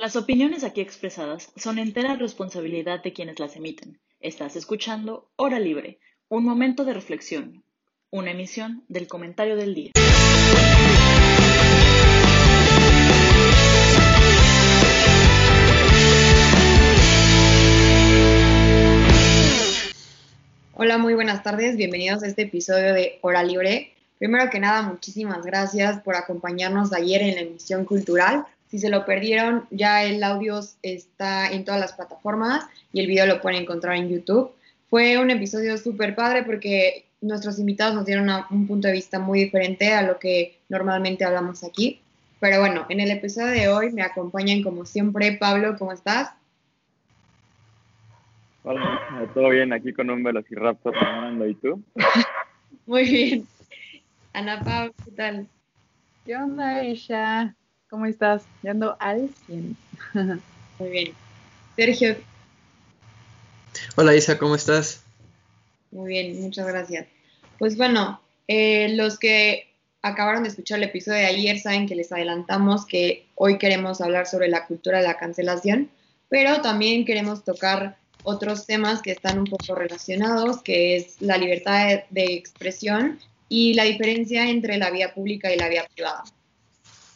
Las opiniones aquí expresadas son entera responsabilidad de quienes las emiten. Estás escuchando Hora Libre, un momento de reflexión, una emisión del comentario del día. Hola, muy buenas tardes, bienvenidos a este episodio de Hora Libre. Primero que nada, muchísimas gracias por acompañarnos ayer en la emisión cultural. Si se lo perdieron, ya el audio está en todas las plataformas y el video lo pueden encontrar en YouTube. Fue un episodio súper padre porque nuestros invitados nos dieron un punto de vista muy diferente a lo que normalmente hablamos aquí. Pero bueno, en el episodio de hoy me acompañan como siempre. Pablo, ¿cómo estás? Hola, todo bien aquí con un Velociraptor caminando y tú. Muy bien. Ana Pau, ¿qué tal? ¿Qué onda, Isha? ¿Cómo estás? Ando al 100. Muy bien. Sergio. Hola Isa, ¿cómo estás? Muy bien, muchas gracias. Pues bueno, eh, los que acabaron de escuchar el episodio de ayer saben que les adelantamos que hoy queremos hablar sobre la cultura de la cancelación, pero también queremos tocar otros temas que están un poco relacionados, que es la libertad de, de expresión y la diferencia entre la vía pública y la vía privada.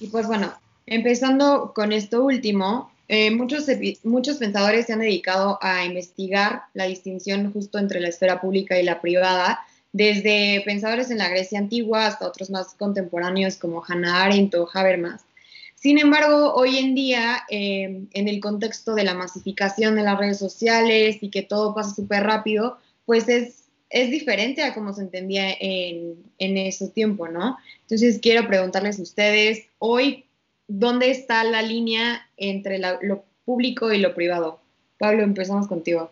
Y pues bueno, empezando con esto último, eh, muchos, muchos pensadores se han dedicado a investigar la distinción justo entre la esfera pública y la privada, desde pensadores en la Grecia antigua hasta otros más contemporáneos como Hannah Arendt o Habermas. Sin embargo, hoy en día, eh, en el contexto de la masificación de las redes sociales y que todo pasa súper rápido, pues es, es diferente a como se entendía en, en ese tiempo, ¿no? Entonces, quiero preguntarles a ustedes, hoy, ¿dónde está la línea entre lo público y lo privado? Pablo, empezamos contigo.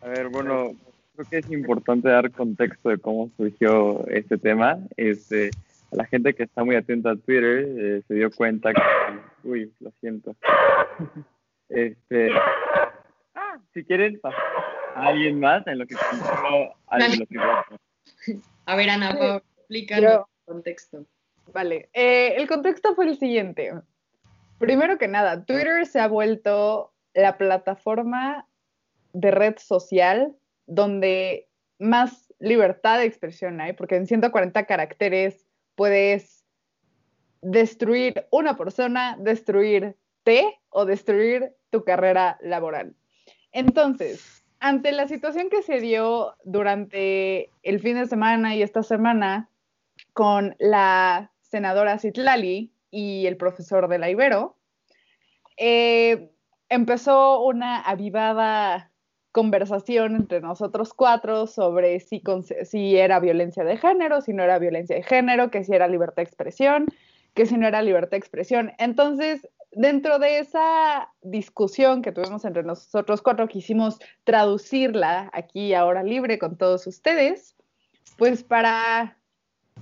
A ver, bueno, creo que es importante dar contexto de cómo surgió este tema. Este, la gente que está muy atenta a Twitter eh, se dio cuenta que... Uy, lo siento. este, si quieren pasar alguien más en lo que A ver, Ana, explícanos el contexto. Vale, eh, el contexto fue el siguiente. Primero que nada, Twitter se ha vuelto la plataforma de red social donde más libertad de expresión hay, porque en 140 caracteres puedes destruir una persona, destruirte o destruir tu carrera laboral. Entonces, ante la situación que se dio durante el fin de semana y esta semana con la senadora Citlali y el profesor de la Ibero, eh, empezó una avivada conversación entre nosotros cuatro sobre si, si era violencia de género, si no era violencia de género, que si era libertad de expresión, que si no era libertad de expresión. Entonces, dentro de esa discusión que tuvimos entre nosotros cuatro, quisimos traducirla aquí ahora libre con todos ustedes, pues para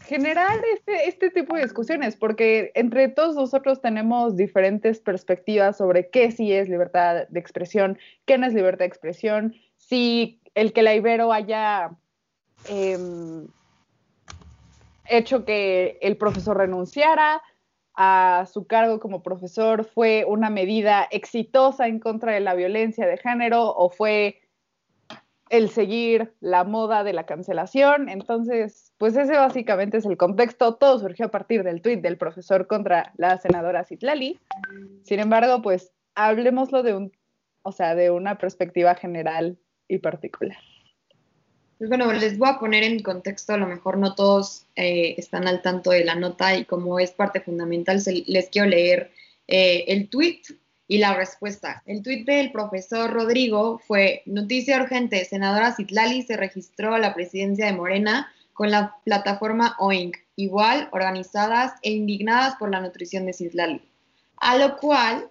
generar este, este tipo de discusiones, porque entre todos nosotros tenemos diferentes perspectivas sobre qué sí es libertad de expresión, qué no es libertad de expresión, si el que la Ibero haya em, hecho que el profesor renunciara a su cargo como profesor fue una medida exitosa en contra de la violencia de género o fue el seguir la moda de la cancelación. Entonces, pues ese básicamente es el contexto. Todo surgió a partir del tuit del profesor contra la senadora Citlali. Sin embargo, pues hablemoslo de un, o sea, de una perspectiva general y particular. Pues bueno, les voy a poner en contexto, a lo mejor no todos eh, están al tanto de la nota y como es parte fundamental, les quiero leer eh, el tuit y la respuesta. El tuit del profesor Rodrigo fue, noticia urgente, senadora Citlali se registró a la presidencia de Morena con la plataforma OINC, igual organizadas e indignadas por la nutrición de Citlali. A lo cual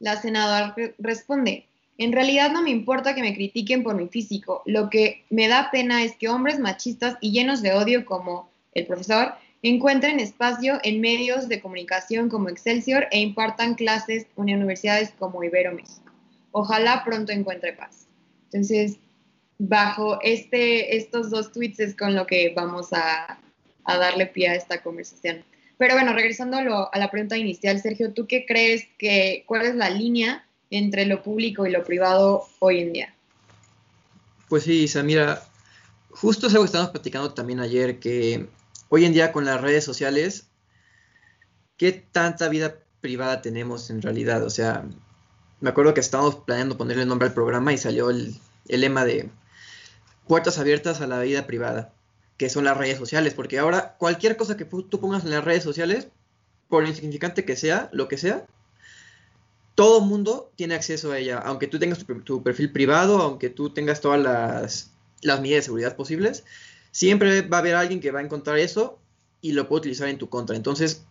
la senadora responde, en realidad no me importa que me critiquen por mi físico, lo que me da pena es que hombres machistas y llenos de odio como el profesor encuentren espacio en medios de comunicación como Excelsior e impartan clases en universidades como Ibero México. Ojalá pronto encuentre paz. Entonces, bajo este, estos dos tweets es con lo que vamos a, a darle pie a esta conversación. pero bueno, regresando a, lo- a la pregunta inicial, Sergio, ¿tú qué crees que, cuál es la línea entre lo público y lo privado hoy en día? Pues sí, Isa, mira, justo es algo que estábamos platicando también ayer, que hoy en día con las redes sociales, ¿qué tanta vida privada tenemos en realidad? O sea, me acuerdo que estábamos planeando ponerle nombre al programa y salió el, el lema de puertas abiertas a la vida privada, que son las redes sociales, porque ahora cualquier cosa que tú pongas en las redes sociales, por insignificante que sea, lo que sea, todo mundo tiene acceso a ella, aunque tú tengas tu, per- tu perfil privado, aunque tú tengas todas las, las medidas de seguridad posibles, siempre va a haber alguien que va a encontrar eso y lo puede utilizar en tu contra. Entonces,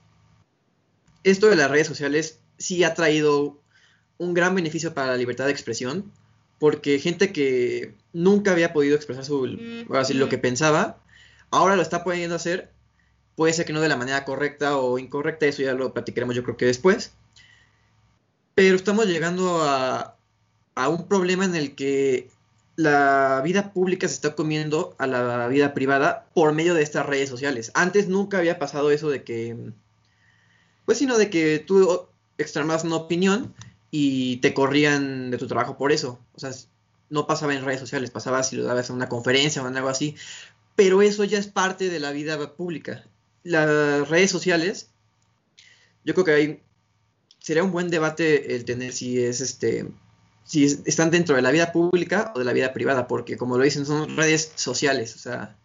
esto de las redes sociales sí ha traído un gran beneficio para la libertad de expresión, porque gente que nunca había podido expresar su, ahora sí, lo que pensaba, ahora lo está pudiendo hacer, puede ser que no de la manera correcta o incorrecta, eso ya lo platicaremos yo creo que después, pero estamos llegando a, a un problema en el que la vida pública se está comiendo a la vida privada por medio de estas redes sociales. Antes nunca había pasado eso de que, pues sino de que tú externabas una opinión y te corrían de tu trabajo por eso. O sea, no pasaba en redes sociales, pasaba si lo dabas en una conferencia o en algo así. Pero eso ya es parte de la vida pública. Las redes sociales, yo creo que hay, sería un buen debate el tener si es este, si es- están dentro de la vida pública o de la vida privada, porque como lo dicen, son redes sociales, o sea,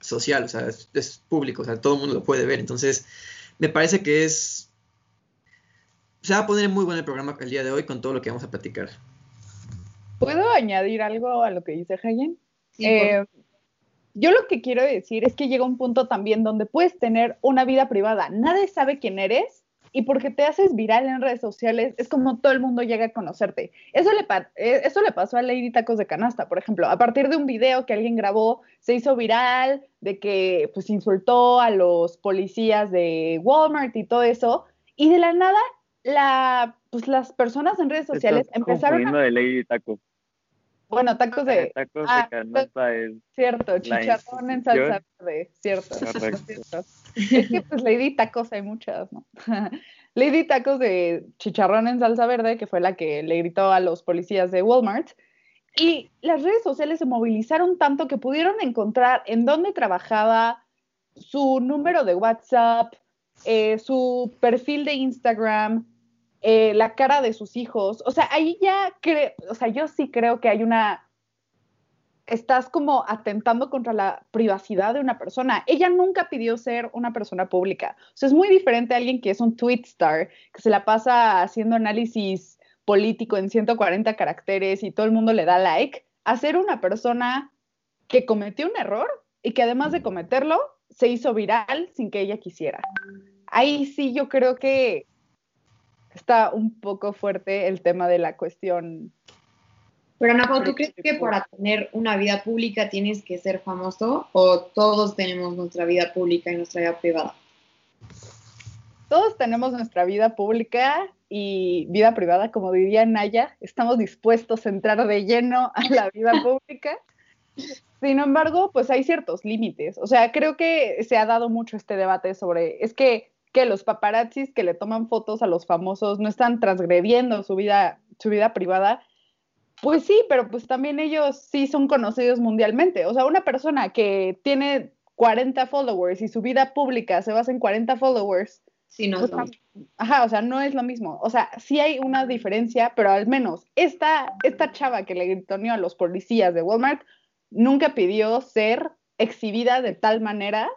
social, o sea, es, es público, o sea, todo el mundo lo puede ver. Entonces, me parece que es, se va a poner muy bueno el programa el día de hoy con todo lo que vamos a platicar. ¿Puedo añadir algo a lo que dice Hayen? Sí, Eh, yo lo que quiero decir es que llega un punto también donde puedes tener una vida privada. Nadie sabe quién eres y porque te haces viral en redes sociales es como todo el mundo llega a conocerte. Eso le, pa- eh, eso le pasó a Lady Tacos de Canasta, por ejemplo. A partir de un video que alguien grabó, se hizo viral de que pues insultó a los policías de Walmart y todo eso. Y de la nada, la, pues, las personas en redes sociales Estás empezaron a... de Lady Taco. Bueno, tacos de... Tacos ah, de canasta es Cierto, chicharrón en salsa verde, cierto. Correcto. cierto. Es que pues Lady Tacos hay muchas, ¿no? Lady Tacos de chicharrón en salsa verde, que fue la que le gritó a los policías de Walmart. Y las redes sociales se movilizaron tanto que pudieron encontrar en dónde trabajaba, su número de WhatsApp, eh, su perfil de Instagram, eh, la cara de sus hijos. O sea, ahí ya creo, o sea, yo sí creo que hay una estás como atentando contra la privacidad de una persona. Ella nunca pidió ser una persona pública. O sea, es muy diferente a alguien que es un tweet star, que se la pasa haciendo análisis político en 140 caracteres y todo el mundo le da like, a ser una persona que cometió un error y que además de cometerlo, se hizo viral sin que ella quisiera. Ahí sí yo creo que está un poco fuerte el tema de la cuestión Pero Ana Pau, ¿tú crees que para tener una vida pública tienes que ser famoso o todos tenemos nuestra vida pública y nuestra vida privada? todos tenemos nuestra vida pública y vida privada, como diría Naya, estamos dispuestos a entrar de lleno a la vida pública. Sin embargo, pues hay ciertos límites. O sea, creo que se ha dado mucho este debate sobre, es que, que los paparazzis que le toman fotos a los famosos no están transgrediendo su vida, su vida privada. Pues sí, pero pues también ellos sí son conocidos mundialmente. O sea, una persona que tiene 40 followers y su vida pública se basa en 40 followers, Sí, no, pues. Ajá, o sea, no es lo mismo. O sea, sí hay una diferencia, pero al menos esta, esta chava que le gritoneó a los policías de Walmart nunca pidió ser exhibida de tal manera.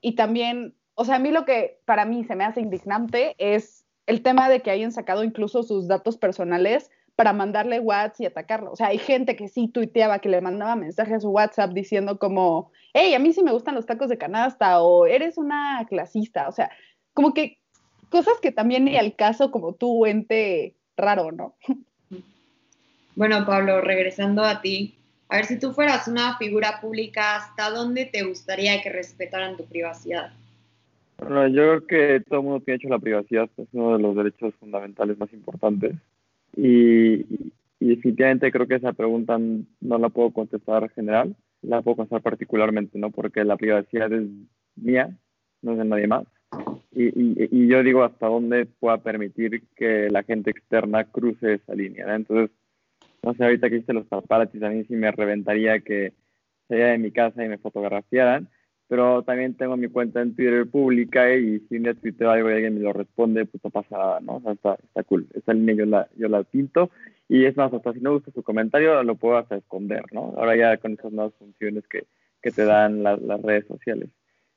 Y también, o sea, a mí lo que para mí se me hace indignante es el tema de que hayan sacado incluso sus datos personales para mandarle WhatsApp y atacarlo. O sea, hay gente que sí tuiteaba, que le mandaba mensajes a su WhatsApp diciendo como, hey, a mí sí me gustan los tacos de canasta o eres una clasista. O sea, como que cosas que también ni al caso como tú, ente raro, ¿no? Bueno, Pablo, regresando a ti, a ver si tú fueras una figura pública, ¿hasta dónde te gustaría que respetaran tu privacidad? Bueno, yo creo que todo el mundo tiene hecho la privacidad, es uno de los derechos fundamentales más importantes. Y, y- y definitivamente creo que esa pregunta no la puedo contestar general, la puedo contestar particularmente, ¿no? Porque la privacidad es mía, no es de nadie más. y, yo digo hasta dónde pueda permitir que la gente externa cruce esa línea. Entonces, no sé, ahorita que hice los paparazzis, a mí sí me reventaría que saliera de mi casa y me fotografiaran, pero también tengo mi cuenta en Twitter pública y si me tuiteo algo y alguien me lo responde, pues no pasa nada, ¿no? O sea, está, está cool. Esa línea yo la, yo la pinto y es más, hasta si no gusta su comentario, lo puedo hasta esconder, ¿no? Ahora ya con esas nuevas funciones que, que te dan las redes sociales.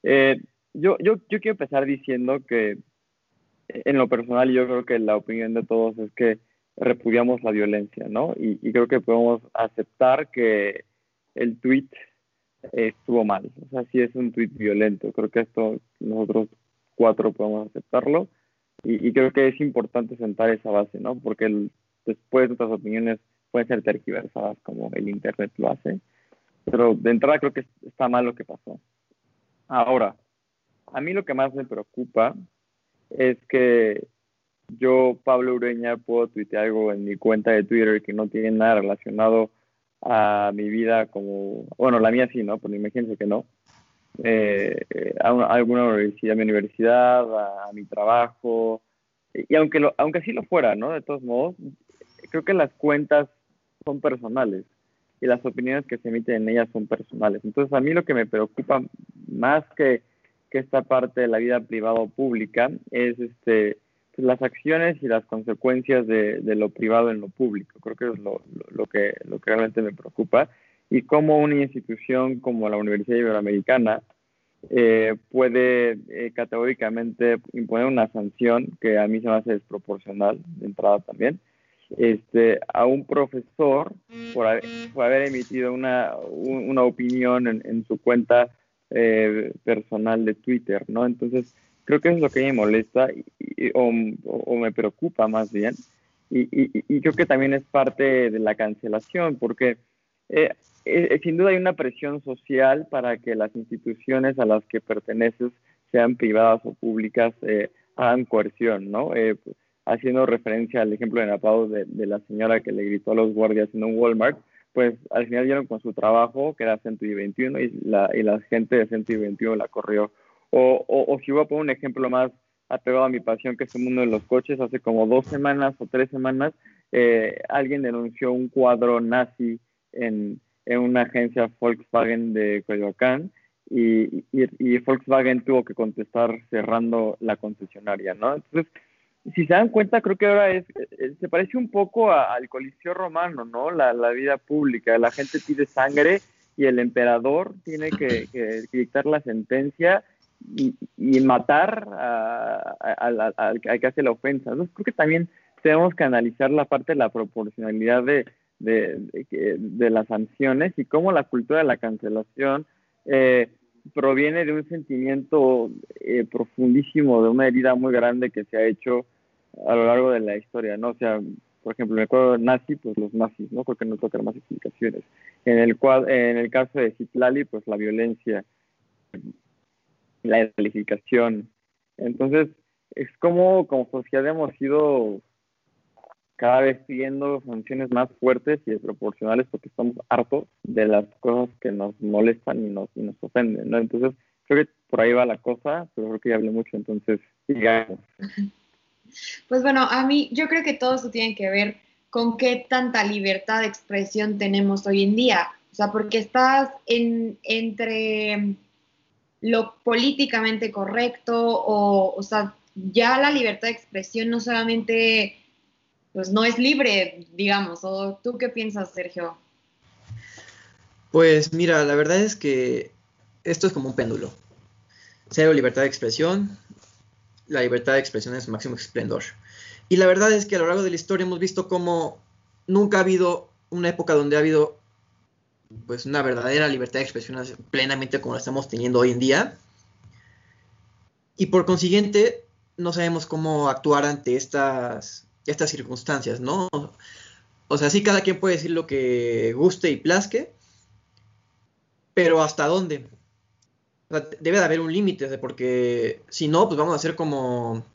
Eh, yo, yo, yo quiero empezar diciendo que en lo personal yo creo que la opinión de todos es que repudiamos la violencia, ¿no? Y, y creo que podemos aceptar que el tweet estuvo mal. O sea, sí es un tweet violento. Creo que esto nosotros cuatro podemos aceptarlo. Y, y creo que es importante sentar esa base, ¿no? Porque el, después nuestras opiniones pueden ser tergiversadas como el Internet lo hace. Pero de entrada creo que está mal lo que pasó. Ahora, a mí lo que más me preocupa es que yo, Pablo Ureña, puedo tuitear algo en mi cuenta de Twitter que no tiene nada relacionado a mi vida como, bueno, la mía sí, ¿no? Pero imagínense que no. Eh, a, alguna universidad, a mi universidad, a, mi trabajo, y aunque, lo, aunque sí lo fuera, ¿no? De todos modos, creo que las cuentas son personales y las opiniones que se emiten en ellas son personales. Entonces, a mí lo que me preocupa más que, que esta parte de la vida privada o pública es este las acciones y las consecuencias de, de, lo privado en lo público. Creo que es lo, lo, que, lo que realmente me preocupa. Y cómo una institución como la Universidad Iberoamericana eh, puede eh, categóricamente imponer una sanción que a mí se me hace desproporcional de entrada también este, a un profesor por haber, por haber emitido una, una opinión en, en, su cuenta eh, personal de Twitter, ¿no? Entonces, creo que eso es lo que me molesta o, me preocupa más bien. Y, y, creo que también es parte de la cancelación, porque eh, eh, sin duda hay una presión social para que las instituciones a las que perteneces, sean privadas o públicas, eh, hagan coerción, ¿no? Eh, haciendo referencia al ejemplo de Napao de, de, la señora que le gritó a los guardias en un Walmart, pues al final dieron con su trabajo, que era Centro y 21, y la, y la gente de Centro y 21 la corrió. O, o, o si voy a poner un ejemplo más apegado a mi pasión, que es el mundo de los coches, hace como dos semanas o tres semanas, eh, alguien denunció un cuadro nazi en, en una agencia Volkswagen de Coyoacán, y, y, Volkswagen tuvo que contestar cerrando la concesionaria, ¿no? Entonces, si se dan cuenta, creo que ahora es, eh, se parece un poco a, al Coliseo romano, ¿no? La, la, vida pública, la gente pide sangre y el emperador tiene que dictar la sentencia y, matar al que hace la ofensa. Entonces, creo que también tenemos que analizar la parte de la proporcionalidad de, de, de, de las sanciones y cómo la cultura de la cancelación eh, proviene de un sentimiento eh, profundísimo, de una herida muy grande que se ha hecho a lo largo de la historia, ¿no? O sea, por ejemplo, me acuerdo de nazi, pues los nazis, ¿no? Porque no tocan más explicaciones. En el, cual, en el caso de Citlali, pues la violencia, la descalificación. Entonces, es como, como sociedad hemos ido cada vez pidiendo sanciones más fuertes y desproporcionales porque estamos hartos de las cosas que nos molestan y nos, y nos ofenden, ¿no? Entonces, creo que por ahí va la cosa, pero creo que ya hablé mucho, entonces, sigamos. Pues bueno, a mí yo creo que todo eso tiene que ver con qué tanta libertad de expresión tenemos hoy en día. O sea, porque estás en, entre lo políticamente correcto o, o sea, ya la libertad de expresión no solamente pues no es libre, digamos. ¿O tú qué piensas, Sergio? Pues mira, la verdad es que esto es como un péndulo. Cero libertad de expresión, la libertad de expresión es su máximo esplendor. Y la verdad es que a lo largo de la historia hemos visto cómo nunca ha habido una época donde ha habido pues una verdadera libertad de expresión plenamente como la estamos teniendo hoy en día. Y por consiguiente, no sabemos cómo actuar ante estas estas circunstancias, ¿no? O sea, sí, cada quien puede decir lo que guste y plazque, pero ¿hasta dónde? O sea, debe de haber un límite, porque si no, pues vamos a hacer como...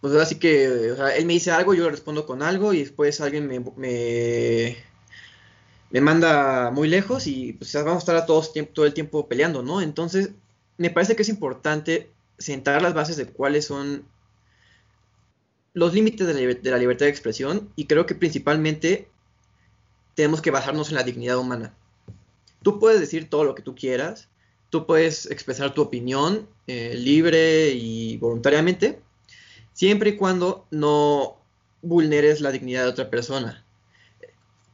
Pues así que, o sea, él me dice algo, yo le respondo con algo y después alguien me, me manda muy lejos y pues vamos a estar a todos, todo el tiempo peleando, ¿no? Entonces, me parece que es importante sentar las bases de cuáles son los límites de la, libertad de expresión y creo que principalmente tenemos que basarnos en la dignidad humana. Tú puedes decir todo lo que tú quieras, tú puedes expresar tu opinión eh, libre y voluntariamente, siempre y cuando no vulneres la dignidad de otra persona.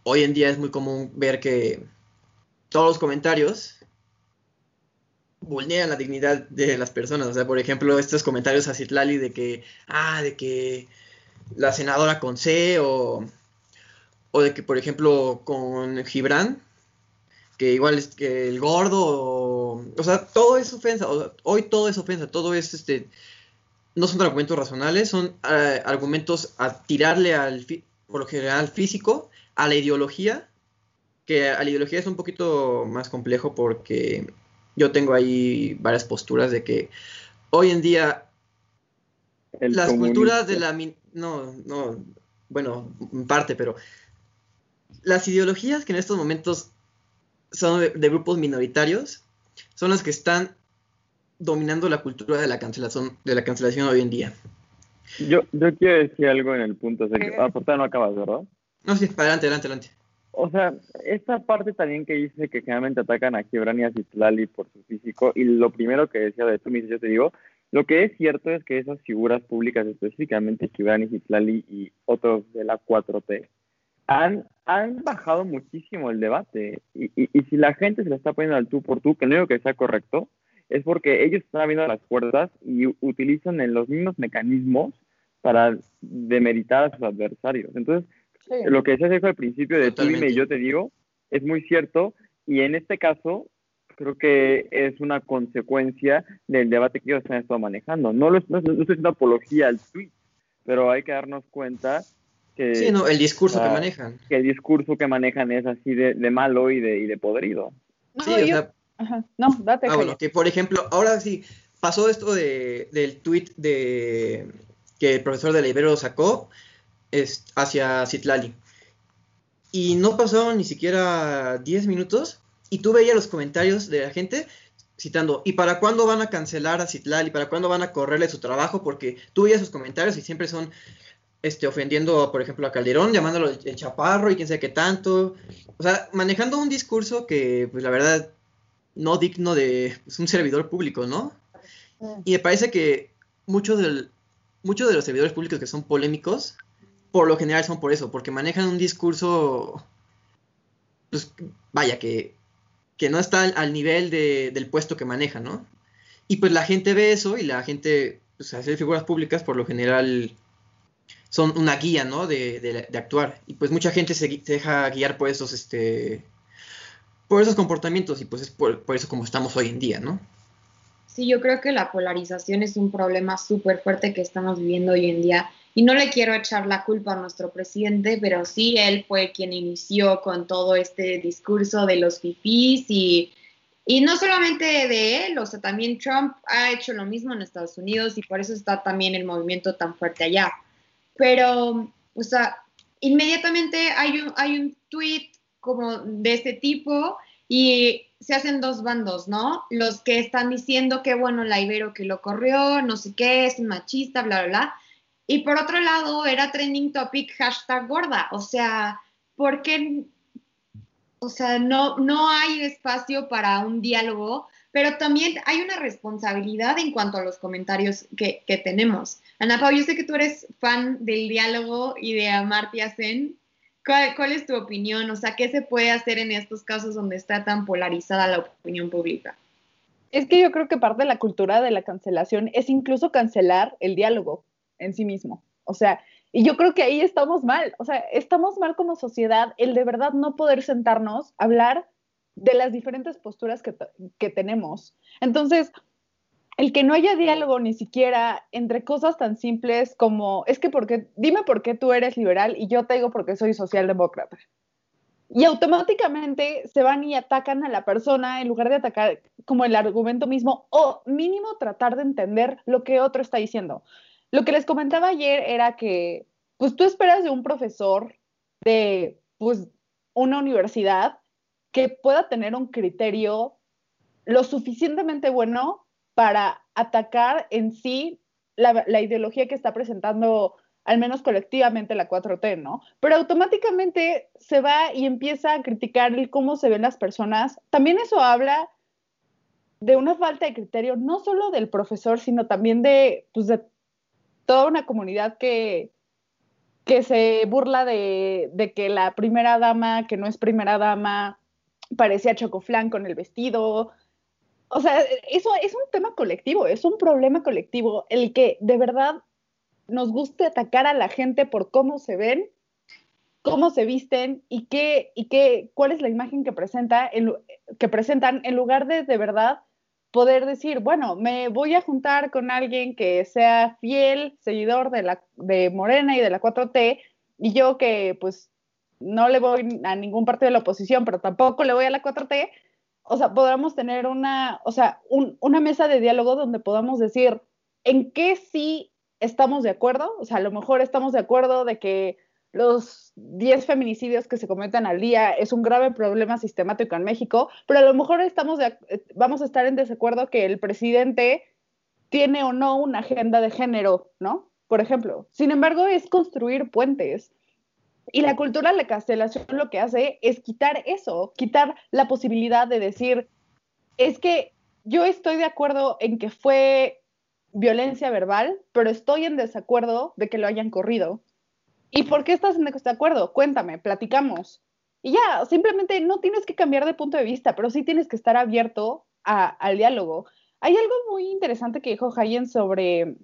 Hoy en día es muy común ver que todos los comentarios vulneran la dignidad de las personas. O sea, por ejemplo, estos comentarios a Citlali de que, ah, de que la senadora con C o, o de que, por ejemplo, con Gibran, que igual es que el gordo, o, sea, todo es ofensa. hoy todo es ofensa, todo es este. No son argumentos racionales, son uh, argumentos a tirarle al, por lo general, físico, a la ideología, que a la ideología es un poquito más complejo porque yo tengo ahí varias posturas de que hoy en día las culturas de la... No, no, bueno, en parte, pero las ideologías que en estos momentos son de, grupos minoritarios son las que están dominando la cultura de la cancelación, de la cancelación hoy en día. Yo, yo quiero decir algo en el punto, o sea, que, ah, no acabas, ¿verdad? No, sí, adelante, adelante, adelante. O sea, esta parte también que dice que generalmente atacan a Gibran y a Citlali por su físico, y lo primero que decía de me yo te digo, lo que es cierto es que esas figuras públicas, específicamente Gibran y Citlali y otros de la 4T, han, han bajado muchísimo el debate. Y, y, si la gente se le está poniendo al tú por tú, que no digo que sea correcto, es porque ellos están abriendo las puertas y utilizan los mismos mecanismos para demeritar a sus adversarios. Entonces, lo que decías al principio de tú y yo te digo, es muy cierto, y en este caso creo que es una consecuencia del debate que ellos han estado manejando. No, lo, no, estoy haciendo apología al tweet, pero hay que darnos cuenta que... Sí, no, el discurso que manejan. Que el discurso que manejan es así de, malo y de, y de podrido. sí, o sea... No, date. Ah, bueno, que por ejemplo, ahora sí, pasó esto de, del tweet de que el profesor de la Ibero sacó, es hacia Citlali. Y no pasaron ni siquiera 10 minutos y tú veías los comentarios de la gente citando, ¿y para cuándo van a cancelar a Citlali? ¿Para cuándo van a correrle su trabajo? Porque tú veías sus comentarios y siempre son este, ofendiendo, por ejemplo, a Calderón, llamándolo el chaparro y quién sabe qué tanto. O sea, manejando un discurso que, pues la verdad, no digno de pues, un servidor público, ¿no? Y me parece que muchos, del, muchos de los servidores públicos que son polémicos por lo general son por eso, porque manejan un discurso, pues vaya, que, que no está al, nivel del puesto que manejan, ¿no? Y pues la gente ve eso y la gente, pues hacer figuras públicas por lo general son una guía, ¿no? De, de, actuar. Y pues mucha gente se, deja guiar por esos, este, por esos comportamientos y pues es por, por eso como estamos hoy en día, ¿no? Sí, yo creo que la polarización es un problema súper fuerte que estamos viviendo hoy en día y no le quiero echar la culpa a nuestro presidente, pero sí él fue quien inició con todo este discurso de los fifís y, y no solamente de él, o sea, también Trump ha hecho lo mismo en Estados Unidos y por eso está también el movimiento tan fuerte allá. Pero, o sea, inmediatamente hay un, hay un tweet como de este tipo y se hacen dos bandos, ¿no? Los que están diciendo que, bueno, la Ibero que lo corrió, no sé qué, es un machista, bla, bla, bla y por otro lado, era trending topic hashtag gorda. O sea, porque, o sea, no, no hay espacio para un diálogo, pero también hay una responsabilidad en cuanto a los comentarios que, tenemos. Ana Pau, yo sé que tú eres fan del diálogo y de Amartya Sen. ¿Cuál, ¿Cuál es tu opinión? O sea, ¿qué se puede hacer en estos casos donde está tan polarizada la opinión pública? Es que yo creo que parte de la cultura de la cancelación es incluso cancelar el diálogo en sí mismo. O sea, y yo creo que ahí estamos mal. O sea, estamos mal como sociedad el de verdad no poder sentarnos a hablar de las diferentes posturas que, que tenemos. Entonces, el que no haya diálogo ni siquiera entre cosas tan simples como, es que porque, dime por qué tú eres liberal y yo te digo porque soy socialdemócrata. Y automáticamente se van y atacan a la persona en lugar de atacar como el argumento mismo o mínimo tratar de entender lo que otro está diciendo. Lo que les comentaba ayer era que, pues tú esperas de un profesor de, pues, una universidad que pueda tener un criterio lo suficientemente bueno para atacar en sí la, ideología que está presentando al menos colectivamente la 4T, ¿no? Pero automáticamente se va y empieza a criticar el cómo se ven las personas. También eso habla de una falta de criterio, no solo del profesor, sino también de, pues, de toda una comunidad que, que se burla de, de, que la primera dama, que no es primera dama, parecía chocoflán con el vestido. O sea, eso es un tema colectivo, es un problema colectivo, el que de verdad nos guste atacar a la gente por cómo se ven, cómo se visten y qué, y qué, cuál es la imagen que, presenta en, que presentan en lugar de de verdad poder decir, bueno, me voy a juntar con alguien que sea fiel, seguidor de, la, de Morena y de la 4T, y yo que pues no le voy a ningún partido de la oposición, pero tampoco le voy a la 4T, o sea, podamos tener una, o sea, un, una mesa de diálogo donde podamos decir en qué sí estamos de acuerdo, o sea, a lo mejor estamos de acuerdo de que los 10 feminicidios que se cometen al día es un grave problema sistemático en México, pero a lo mejor estamos de, vamos a estar en desacuerdo que el presidente tiene o no una agenda de género, ¿no? Por ejemplo. Sin embargo, es construir puentes. Y la cultura de la cancelación lo que hace es quitar eso, quitar la posibilidad de decir, es que yo estoy de acuerdo en que fue violencia verbal, pero estoy en desacuerdo de que lo hayan corrido. ¿Y por qué estás en desacuerdo? Cuéntame, platicamos. Y ya, simplemente no tienes que cambiar de punto de vista, pero sí tienes que estar abierto a, al diálogo. Hay algo muy interesante que dijo Hayen sobre,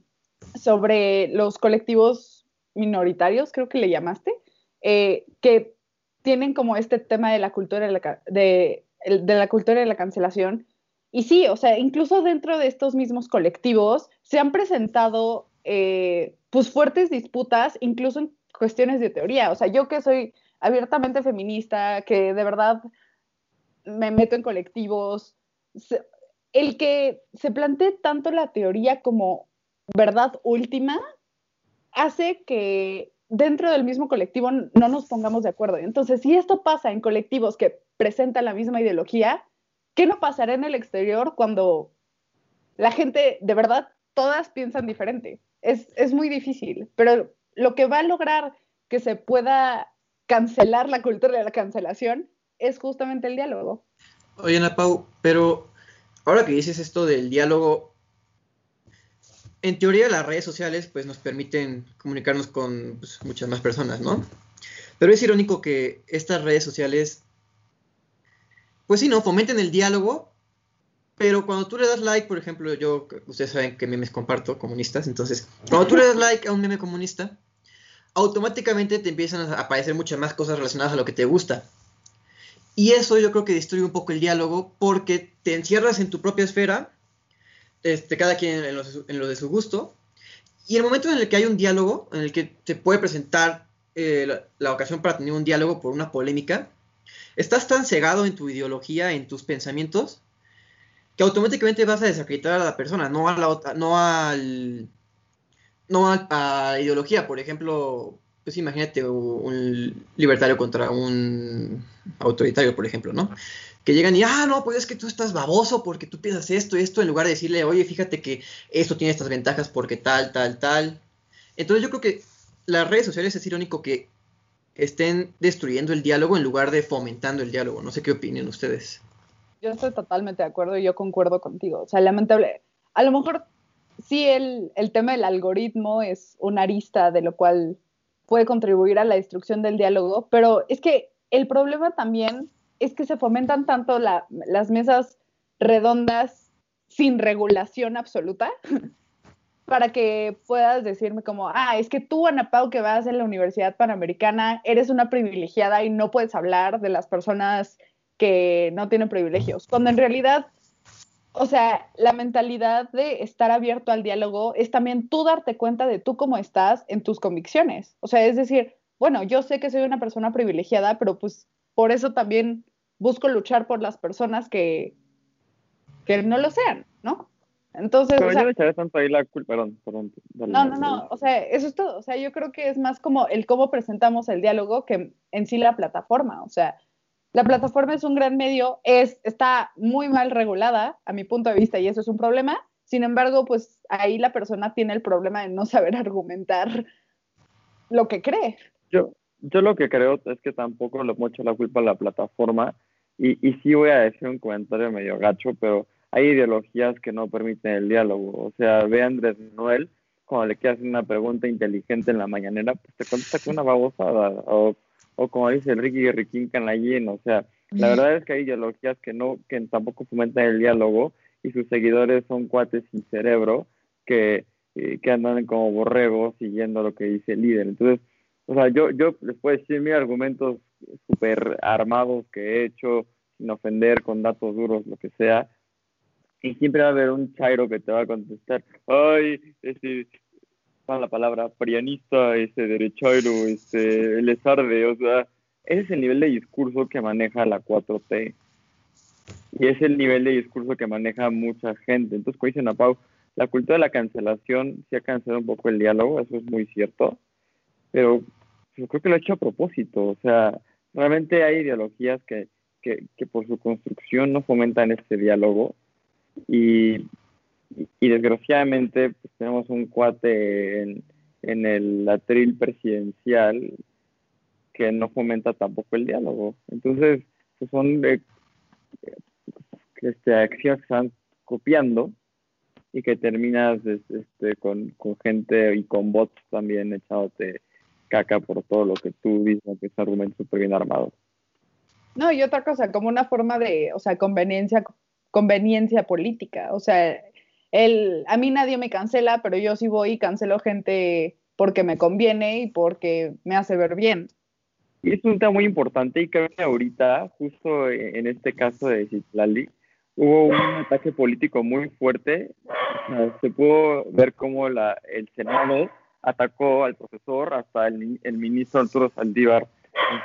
sobre los colectivos minoritarios, creo que le llamaste, eh, que tienen como este tema de la cultura de la, de, de la cultura de la cancelación. Y sí, o sea, incluso dentro de estos mismos colectivos se han presentado eh, pues fuertes disputas, incluso en cuestiones de teoría. O sea, yo que soy abiertamente feminista, que de verdad me meto en colectivos, el que se plantee tanto la teoría como verdad última hace que dentro del mismo colectivo no nos pongamos de acuerdo. Entonces, si esto pasa en colectivos que presentan la misma ideología, ¿qué no pasará en el exterior cuando la gente, de verdad, todas piensan diferente? Es, es muy difícil, pero lo que va a lograr que se pueda cancelar la cultura de la cancelación es justamente el diálogo. Oye, Ana Pau, pero ahora que dices esto del diálogo, en teoría las redes sociales pues nos permiten comunicarnos con pues, muchas más personas, ¿no? Pero es irónico que estas redes sociales, pues sí, ¿no? Fomenten el diálogo, pero cuando tú le das like, por ejemplo, yo, ustedes saben que memes comparto, comunistas, entonces, cuando tú le das like a un meme comunista, automáticamente te empiezan a aparecer muchas más cosas relacionadas a lo que te gusta. Y eso yo creo que destruye un poco el diálogo porque te encierras en tu propia esfera, este, cada quien en lo, de su gusto, y el momento en el que hay un diálogo, en el que te puede presentar eh, la, ocasión para tener un diálogo por una polémica, estás tan cegado en tu ideología, en tus pensamientos, que automáticamente vas a desacreditar a la persona, no a la no al no a, ideología, por ejemplo, pues imagínate un libertario contra un autoritario, por ejemplo, ¿no? Que llegan y, ah, no, pues es que tú estás baboso porque tú piensas esto, esto, en lugar de decirle, oye, fíjate que esto tiene estas ventajas porque tal, tal, tal. Entonces yo creo que las redes sociales es irónico que estén destruyendo el diálogo en lugar de fomentando el diálogo. No sé qué opinen ustedes. Yo estoy totalmente de acuerdo y yo concuerdo contigo. O sea, lamentable. A lo mejor sí el, el, tema del algoritmo es una arista de lo cual puede contribuir a la destrucción del diálogo, pero es que el problema también es que se fomentan tanto la, las mesas redondas sin regulación absoluta para que puedas decirme como, ah, es que tú, Ana Pau, que vas en la Universidad Panamericana, eres una privilegiada y no puedes hablar de las personas que no tienen privilegios, cuando en realidad o sea, la mentalidad de estar abierto al diálogo es también tú darte cuenta de tú cómo estás en tus convicciones. O sea, es decir, bueno, yo sé que soy una persona privilegiada, pero pues por eso también busco luchar por las personas que, que no lo sean, ¿no? Entonces, pero o sea, yo le tanto ahí la culpa, perdón, perdón. Dale, no, no, no, o sea, eso es todo. O sea, yo creo que es más como el cómo presentamos el diálogo que en sí la plataforma. O sea, la plataforma es un gran medio, es, está muy mal regulada a mi punto de vista y eso es un problema. Sin embargo, pues ahí la persona tiene el problema de no saber argumentar lo que cree. Yo, yo lo que creo es que tampoco le mucho la culpa a la plataforma y, y sí voy a decir un comentario medio gacho, pero hay ideologías que no permiten el diálogo. O sea, ve a Andrés Manuel, cuando le quieres una pregunta inteligente en la mañanera, pues te contesta con una babosada. O, o como dice Ricky Riquín Canallín, o sea, la verdad es que hay ideologías que no, que tampoco fomentan el diálogo y sus seguidores son cuates sin cerebro que, eh, que andan como borregos siguiendo lo que dice el líder. Entonces, o sea, yo, yo les puedo decir mis argumentos súper armados que he hecho, sin ofender, con datos duros, lo que sea, y siempre va a haber un chairo que te va a contestar, ay, ese, la palabra, prianista, ese derechairo, este, les arde, o sea, ese es el nivel de discurso que maneja la 4T. Y es el nivel de discurso que maneja mucha gente. Entonces, como dicen a Pau, la cultura de la cancelación sí ha cancelado un poco el diálogo, eso es muy cierto, pero yo creo que lo ha hecho a propósito. O sea, realmente hay ideologías que, que, que por su construcción no fomentan este diálogo y, y desgraciadamente pues, tenemos un cuate en, el atril presidencial que no fomenta tampoco el diálogo. Entonces, pues son este, acciones que están copiando y que terminas este, con, con, gente y con bots también echándote caca por todo lo que tú dices, que es argumento súper bien armado. No, y otra cosa, como una forma de, o sea, conveniencia, conveniencia política. O sea, el, a mí nadie me cancela, pero yo sí voy y cancelo gente porque me conviene y porque me hace ver bien. Y es un tema muy importante y creo que ahorita, justo en este caso de Citlali, hubo un ataque político muy fuerte. se pudo ver cómo la, el Senado atacó al profesor, hasta el, el ministro Arturo Saldívar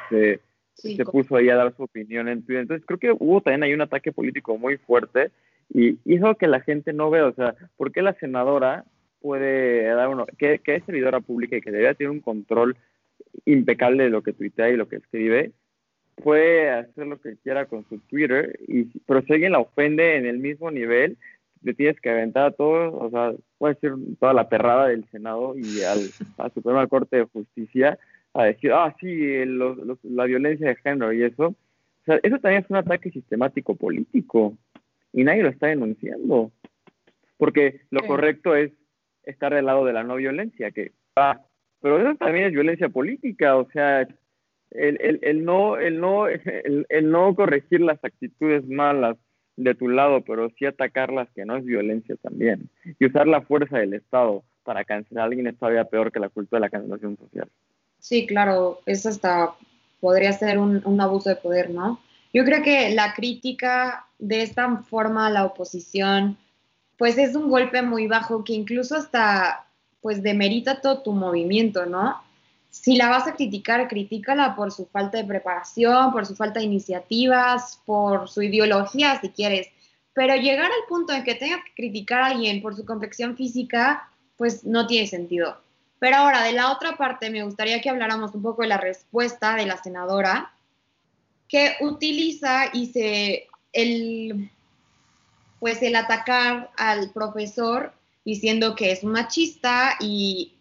este, se puso ahí a dar su opinión en Twitter. Entonces creo que hubo también ahí un ataque político muy fuerte y hizo que la gente no vea, o sea, ¿por qué la senadora puede dar uno, que, que es servidora pública y que debería tener un control impecable de lo que tuitea y lo que escribe, puede hacer lo que quiera con su Twitter, y, pero si alguien la ofende en el mismo nivel, le tienes que aventar a todos, o sea, puede ser toda la perrada del Senado y al, a Suprema Corte de Justicia a decir, ah, sí, la violencia de género y eso. O sea, eso también es un ataque sistemático político y nadie lo está denunciando. Porque lo correcto es estar del lado de la no violencia, que ah, pero eso también es violencia política, o sea, el, el, el no, el, no, el, el, no corregir las actitudes malas de tu lado, pero sí atacarlas, que no es violencia también. Y usar la fuerza del Estado para cancelar a alguien es todavía peor que la cultura de la cancelación social. Sí, claro, eso hasta podría ser un, un abuso de poder, ¿no? Yo creo que la crítica de esta forma a la oposición, pues es un golpe muy bajo que incluso hasta pues demerita todo tu movimiento, ¿no? Si la vas a criticar, critícala por su falta de preparación, por su falta de iniciativas, por su ideología, si quieres. Pero llegar al punto en que tengas que criticar a alguien por su complexión física, pues no tiene sentido. Pero ahora, de la otra parte, me gustaría que habláramos un poco de la respuesta de la senadora, que utiliza y se el pues el atacar al profesor diciendo que es machista y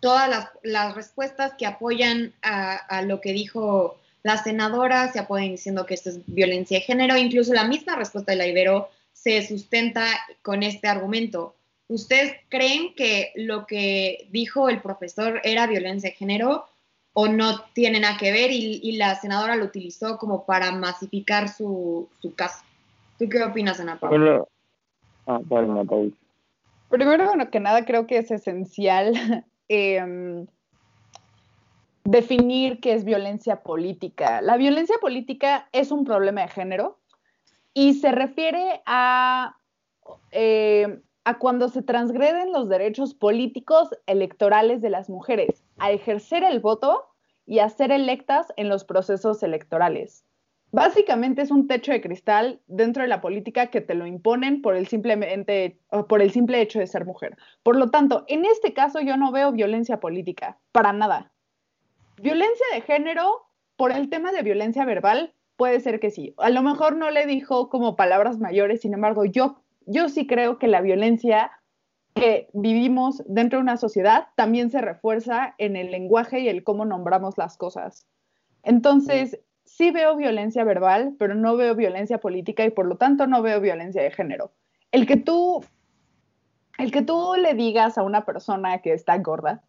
todas las, las respuestas que apoyan a, a, lo que dijo la senadora se apoyan diciendo que esto es violencia de género, incluso la misma respuesta de la Ibero se sustenta con este argumento. ¿Ustedes creen que lo que dijo el profesor era violencia de género o no tiene nada que ver y, y la senadora lo utilizó como para masificar su, su caso? ¿Tú qué opinas, Ana Paula? Bueno, ah, bueno, Ana Paula. Primero bueno, que nada, creo que es esencial eh, definir qué es violencia política. La violencia política es un problema de género y se refiere a, eh, a cuando se transgreden los derechos políticos electorales de las mujeres, a ejercer el voto y a ser electas en los procesos electorales. Básicamente es un techo de cristal dentro de la política que te lo imponen por el, simplemente, por el simple hecho de ser mujer. Por lo tanto, en este caso yo no veo violencia política, para nada. Violencia de género, por el tema de violencia verbal, puede ser que sí. A lo mejor no le dijo como palabras mayores, sin embargo, yo yo sí creo que la violencia que vivimos dentro de una sociedad también se refuerza en el lenguaje y el cómo nombramos las cosas. Entonces, sí veo violencia verbal, pero no veo violencia política y por lo tanto no veo violencia de género. El que tú, el que tú le digas a una persona que está gorda,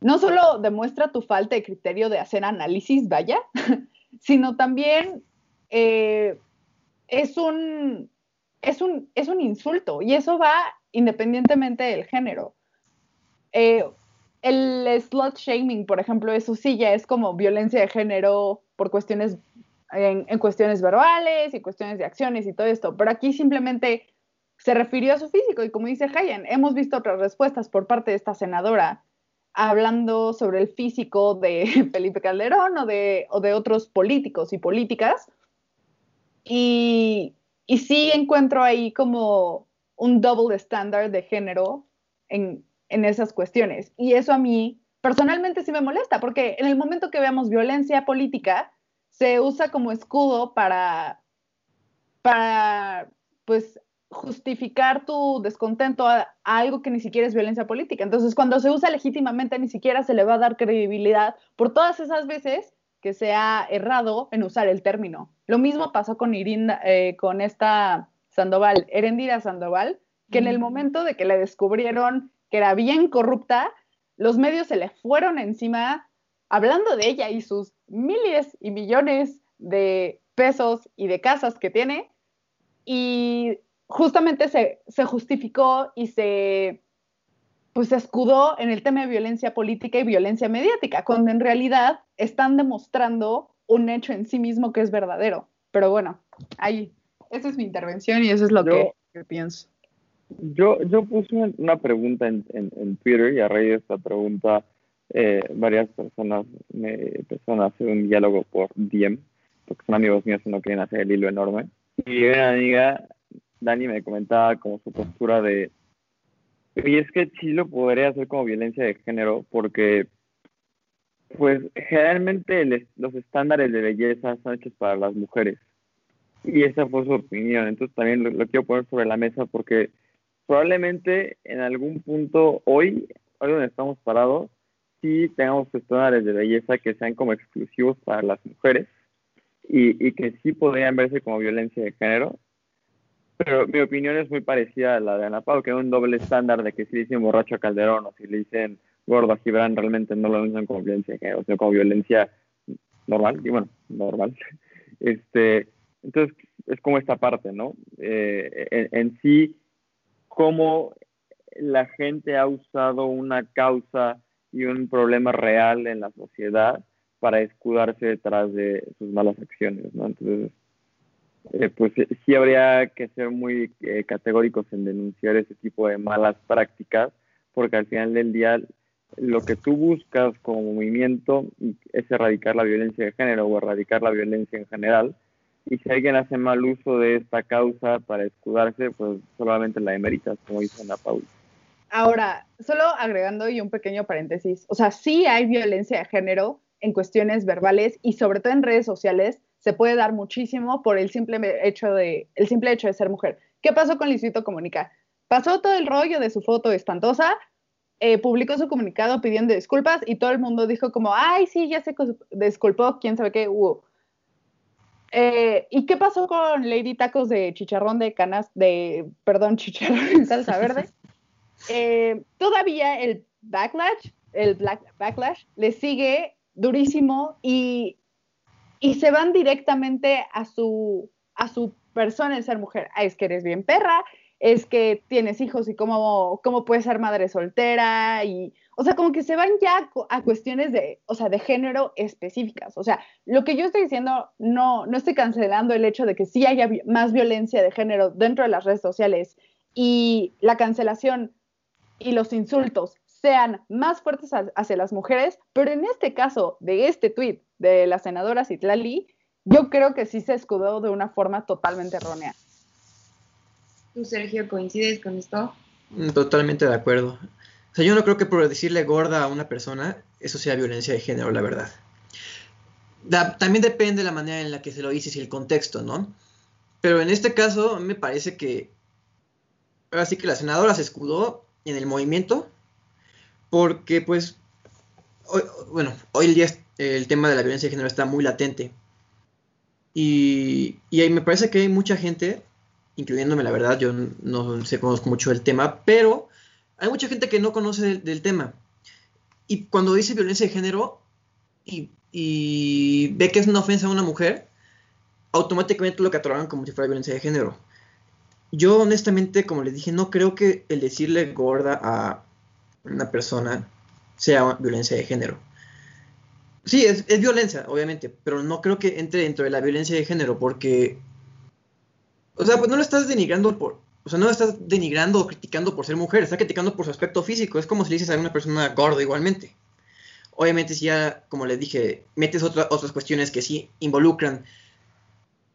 no solo demuestra tu falta de criterio de hacer análisis, vaya, sino también eh, es, un, es, un, es un insulto y eso va independientemente del género. Eh, el slut shaming, por ejemplo, eso sí ya es como violencia de género por cuestiones, en, cuestiones verbales y cuestiones de acciones y todo esto, pero aquí simplemente se refirió a su físico y como dice Hayan, hemos visto otras respuestas por parte de esta senadora hablando sobre el físico de Felipe Calderón o de, o de otros políticos y políticas. Y, y sí encuentro ahí como un double standard de género en, en esas cuestiones. Y eso a mí personalmente sí me molesta, porque en el momento que veamos violencia política, se usa como escudo para, para pues, justificar tu descontento a, algo que ni siquiera es violencia política. Entonces, cuando se usa legítimamente, ni siquiera se le va a dar credibilidad por todas esas veces que se ha errado en usar el término. Lo mismo pasó con Irinda, eh, con esta Sandoval, Erendira Sandoval, que en el momento de que le descubrieron que era bien corrupta, los medios se le fueron encima hablando de ella y sus miles y millones de pesos y de casas que tiene. Y justamente se, justificó y se pues se escudó en el tema de violencia política y violencia mediática, cuando en realidad están demostrando un hecho en sí mismo que es verdadero. Pero bueno, ahí, esa es mi intervención y eso es lo que, pienso. Yo, yo puse una pregunta en, en, Twitter y a raíz de esta pregunta eh, varias personas me empezaron a hacer un diálogo por DM, porque son amigos míos y no quieren hacer el hilo enorme. Y una amiga Dani me comentaba como su postura de, y es que sí lo podría hacer como violencia de género porque, pues, generalmente los estándares de belleza son hechos para las mujeres. Y esa fue su opinión. Entonces también lo, quiero poner sobre la mesa porque probablemente en algún punto hoy, hoy donde estamos parados, sí tengamos estándares de belleza que sean como exclusivos para las mujeres y, y que sí podrían verse como violencia de género pero mi opinión es muy parecida a la de Ana Pau, que es un doble estándar de que si dicen borracho a Calderón o si le dicen gordo a Gibran, realmente no lo usan como violencia, sino como violencia normal, y bueno, normal. Este, entonces, es como esta parte, ¿no? Eh, en, en, sí, cómo la gente ha usado una causa y un problema real en la sociedad para escudarse detrás de sus malas acciones, ¿no? Entonces, eh, pues eh, sí habría que ser muy eh, categóricos en denunciar ese tipo de malas prácticas, porque al final del día lo que tú buscas como movimiento es erradicar la violencia de género o erradicar la violencia en general. Y si alguien hace mal uso de esta causa para escudarse, pues solamente la demeritas, como dice Ana Paula. Ahora, solo agregando y un pequeño paréntesis, o sea, sí hay violencia de género en cuestiones verbales y sobre todo en redes sociales, se puede dar muchísimo por el simple hecho de, el simple hecho de ser mujer. ¿Qué pasó con Luisito Comunica? Pasó todo el rollo de su foto espantosa, eh, publicó su comunicado pidiendo disculpas y todo el mundo dijo como, ay, sí, ya se disculpó, quién sabe qué, hubo. Eh, ¿Y qué pasó con Lady Tacos de chicharrón de canas, de, perdón, chicharrón en salsa verde? Eh, todavía el backlash, el black backlash, le sigue durísimo y y se van directamente a su, a su persona en ser mujer. Ah, es que eres bien perra, es que tienes hijos y cómo, cómo puedes ser madre soltera y, o sea, como que se van ya a cuestiones de, o sea, de género específicas. O sea, lo que yo estoy diciendo, no, no estoy cancelando el hecho de que sí haya más violencia de género dentro de las redes sociales y la cancelación y los insultos sean más fuertes hacia las mujeres, pero en este caso de este tweet de la senadora Citlali, yo creo que sí se escudó de una forma totalmente errónea. ¿Tú, Sergio, coincides con esto? Mm, totalmente de acuerdo. O sea, yo no creo que por decirle gorda a una persona, eso sea violencia de género, la verdad. también depende de la manera en la que se lo dices y el contexto, ¿no? Pero en este caso, me parece que ahora sí que la senadora se escudó en el movimiento porque pues, bueno, hoy el día el tema de la violencia de género está muy latente. Y, y me parece que hay mucha gente, incluyéndome la verdad, yo no sé, conozco mucho el tema, pero hay mucha gente que no conoce del, tema. Y cuando dice violencia de género y, y, ve que es una ofensa a una mujer, automáticamente lo catalogan como si fuera violencia de género. Yo honestamente, como les dije, no creo que el decirle gorda a una persona sea violencia de género. Sí, es, es, violencia, obviamente, pero no creo que entre dentro de la violencia de género porque... O sea, pues no lo estás denigrando por... O sea, no lo estás denigrando o criticando por ser mujer, estás criticando por su aspecto físico. Es como si le dices a una persona gorda igualmente. Obviamente si ya, como les dije, metes otras cuestiones que sí involucran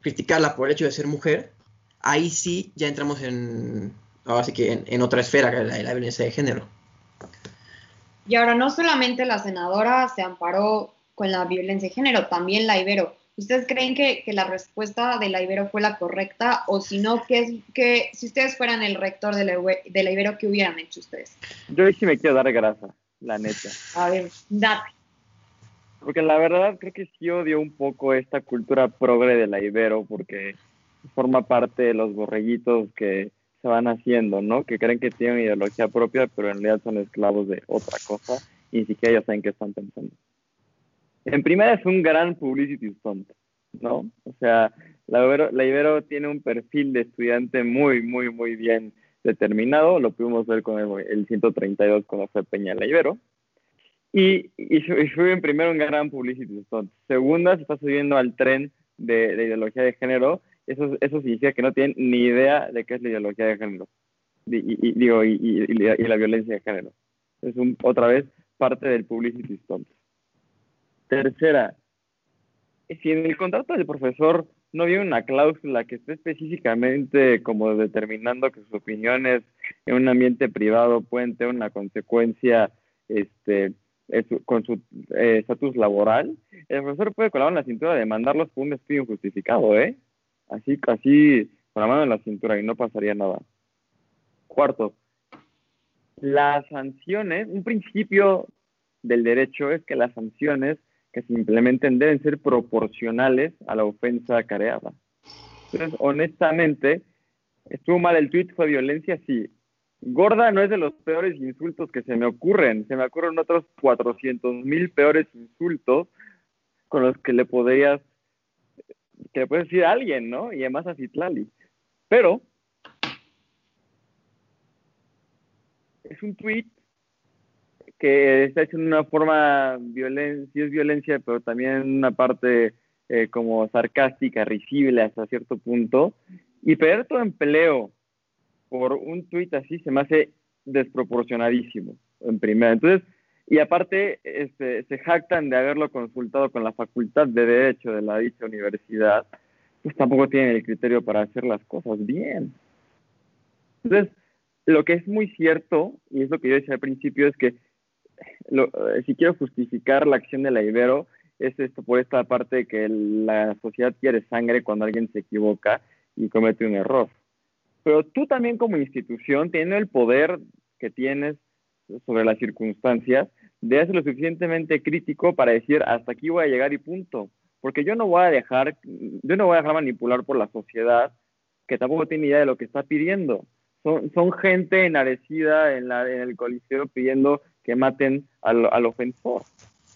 criticarla por el hecho de ser mujer, ahí sí ya entramos en, ahora sí que en, otra esfera, la, la violencia de género. Y ahora no solamente la senadora se amparó con la violencia de género, también la Ibero. ¿Ustedes creen que, la respuesta de la Ibero fue la correcta? O si no, que, que si ustedes fueran el rector de la, de la Ibero, ¿qué hubieran hecho ustedes? Yo sí me quiero dar grasa, la neta. A ver, date. Porque la verdad creo que sí odio un poco esta cultura progre de la Ibero, porque forma parte de los borreguitos que se van haciendo, ¿no? Que creen que tienen ideología propia, pero en realidad son esclavos de otra cosa y ni siquiera ellos saben qué están pensando. En primera es un gran publicity stunt, ¿no? O sea, la Ibero, tiene un perfil de estudiante muy, muy, muy bien determinado. Lo pudimos ver con el, el 132 cuando fue Peña la Ibero. Y, y, y fue en primero un gran publicity stunt. Segunda, se está subiendo al tren de, de ideología de género eso, eso significa que no tienen ni idea de qué es la ideología de género y, digo, y, la, violencia de género. Es otra vez parte del publicity stunt. Tercera, si en el contrato del profesor no viene una cláusula que esté específicamente como determinando que sus opiniones en un ambiente privado pueden tener una consecuencia este, con su eh, estatus laboral, el profesor puede colaborar en la cintura de mandarlos por un despido injustificado, ¿eh? así, así con la mano en la cintura y no pasaría nada. Cuarto, las sanciones, un principio del derecho es que las sanciones que se implementen deben ser proporcionales a la ofensa acarreada. Entonces, honestamente, estuvo mal el tweet, fue violencia, sí. Gorda no es de los peores insultos que se me ocurren. Se me ocurren otros 400 mil peores insultos con los que le podrías que le puedes decir a alguien, ¿no? Y además a Citlali. Pero es un tweet que está hecho en una forma violencia, sí es violencia, pero también una parte eh, como sarcástica, risible hasta cierto punto. Y perder tu empleo por un tweet así se me hace desproporcionadísimo, en primera. Entonces, y aparte, este, se jactan de haberlo consultado con la Facultad de Derecho de la dicha universidad, pues tampoco tienen el criterio para hacer las cosas bien. Entonces, lo que es muy cierto, y es lo que yo decía al principio, es que si quiero justificar la acción de la Ibero, es esto por esta parte de que la sociedad quiere sangre cuando alguien se equivoca y comete un error. Pero tú también como institución, teniendo el poder que tienes sobre las circunstancias, de ser lo suficientemente crítico para decir hasta aquí voy a llegar y punto. Porque yo no voy a dejar, yo no voy a dejar manipular por la sociedad que tampoco tiene idea de lo que está pidiendo. Son, son gente enardecida en, la, en el coliseo pidiendo que maten al, al ofensor.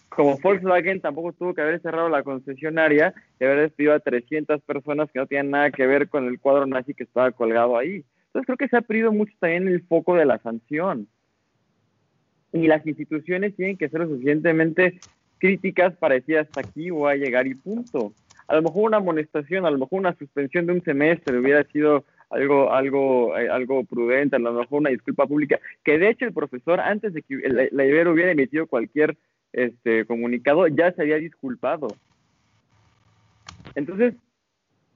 Como Volkswagen tampoco tuvo que haber cerrado la concesionaria y haber despedido a 300 personas que no tenían nada que ver con el cuadro nazi que estaba colgado ahí. Entonces creo que se ha perdido mucho también el foco de la sanción y las instituciones tienen que ser lo suficientemente críticas para decir hasta aquí voy a llegar y punto. A lo mejor una amonestación, a lo mejor una suspensión de un semestre hubiera sido algo, algo, eh, algo prudente, a lo mejor una disculpa pública, que de hecho el profesor, antes de que la, Ibero hubiera emitido cualquier este, comunicado, ya se había disculpado. Entonces,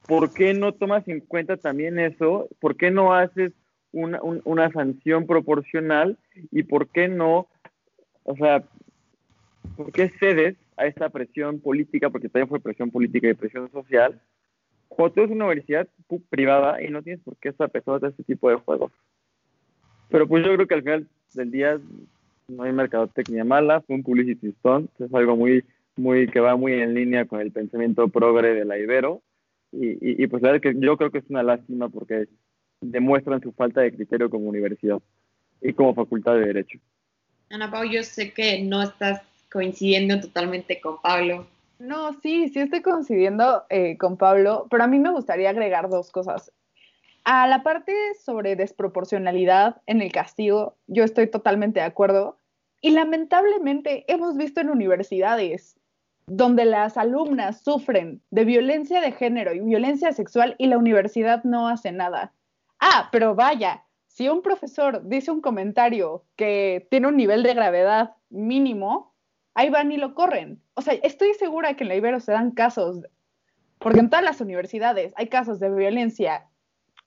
¿por qué no tomas en cuenta también eso? ¿Por qué no haces una, una sanción proporcional y por qué no, o sea, por qué cedes a esta presión política, porque también fue presión política y presión social, cuando tú eres una universidad privada y no tienes por qué estar pesado de este tipo de juegos. Pero pues yo creo que al final del día no hay mercadotecnia mala, fue un publicity stunt, es algo muy, muy, que va muy en línea con el pensamiento progre de la Ibero. Y, y, pues la verdad es que yo creo que es una lástima porque demuestran su falta de criterio como universidad y como facultad de Derecho. Ana Pau, yo sé que no estás coincidiendo totalmente con Pablo. No, sí, sí estoy coincidiendo eh, con Pablo, pero a mí me gustaría agregar dos cosas. A la parte sobre desproporcionalidad en el castigo, yo estoy totalmente de acuerdo. Y lamentablemente hemos visto en universidades donde las alumnas sufren de violencia de género y violencia sexual y la universidad no hace nada. Ah, pero vaya, si un profesor dice un comentario que tiene un nivel de gravedad mínimo, ahí van y lo corren. O sea, estoy segura que en la Ibero se dan casos, porque en todas las universidades hay casos de violencia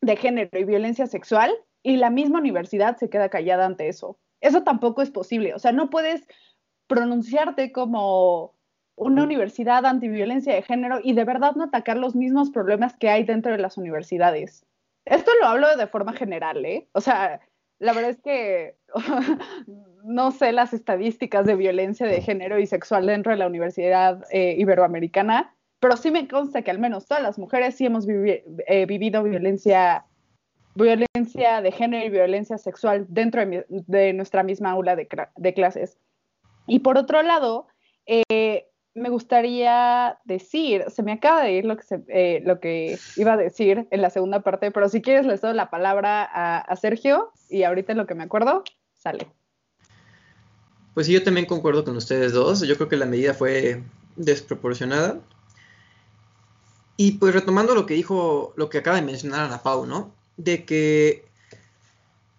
de género y violencia sexual y la misma universidad se queda callada ante eso. Eso tampoco es posible. O sea, no puedes pronunciarte como una universidad antiviolencia de género y de verdad no atacar los mismos problemas que hay dentro de las universidades. Esto lo hablo de forma general, ¿eh? O sea, la verdad es que no sé las estadísticas de violencia de género y sexual dentro de la Universidad eh, Iberoamericana, pero sí me consta que al menos todas las mujeres sí hemos eh, vivido violencia, violencia de género y violencia sexual dentro de, nuestra misma aula de, de, clases. Y por otro lado, eh, me gustaría decir, se me acaba de ir lo que, eh, lo que iba a decir en la segunda parte, pero si quieres les doy la palabra a, Sergio y ahorita lo que me acuerdo, sale. Pues sí, yo también concuerdo con ustedes dos. Yo creo que la medida fue desproporcionada. Y pues retomando lo que dijo, lo que acaba de mencionar Ana Pau, ¿no? De que,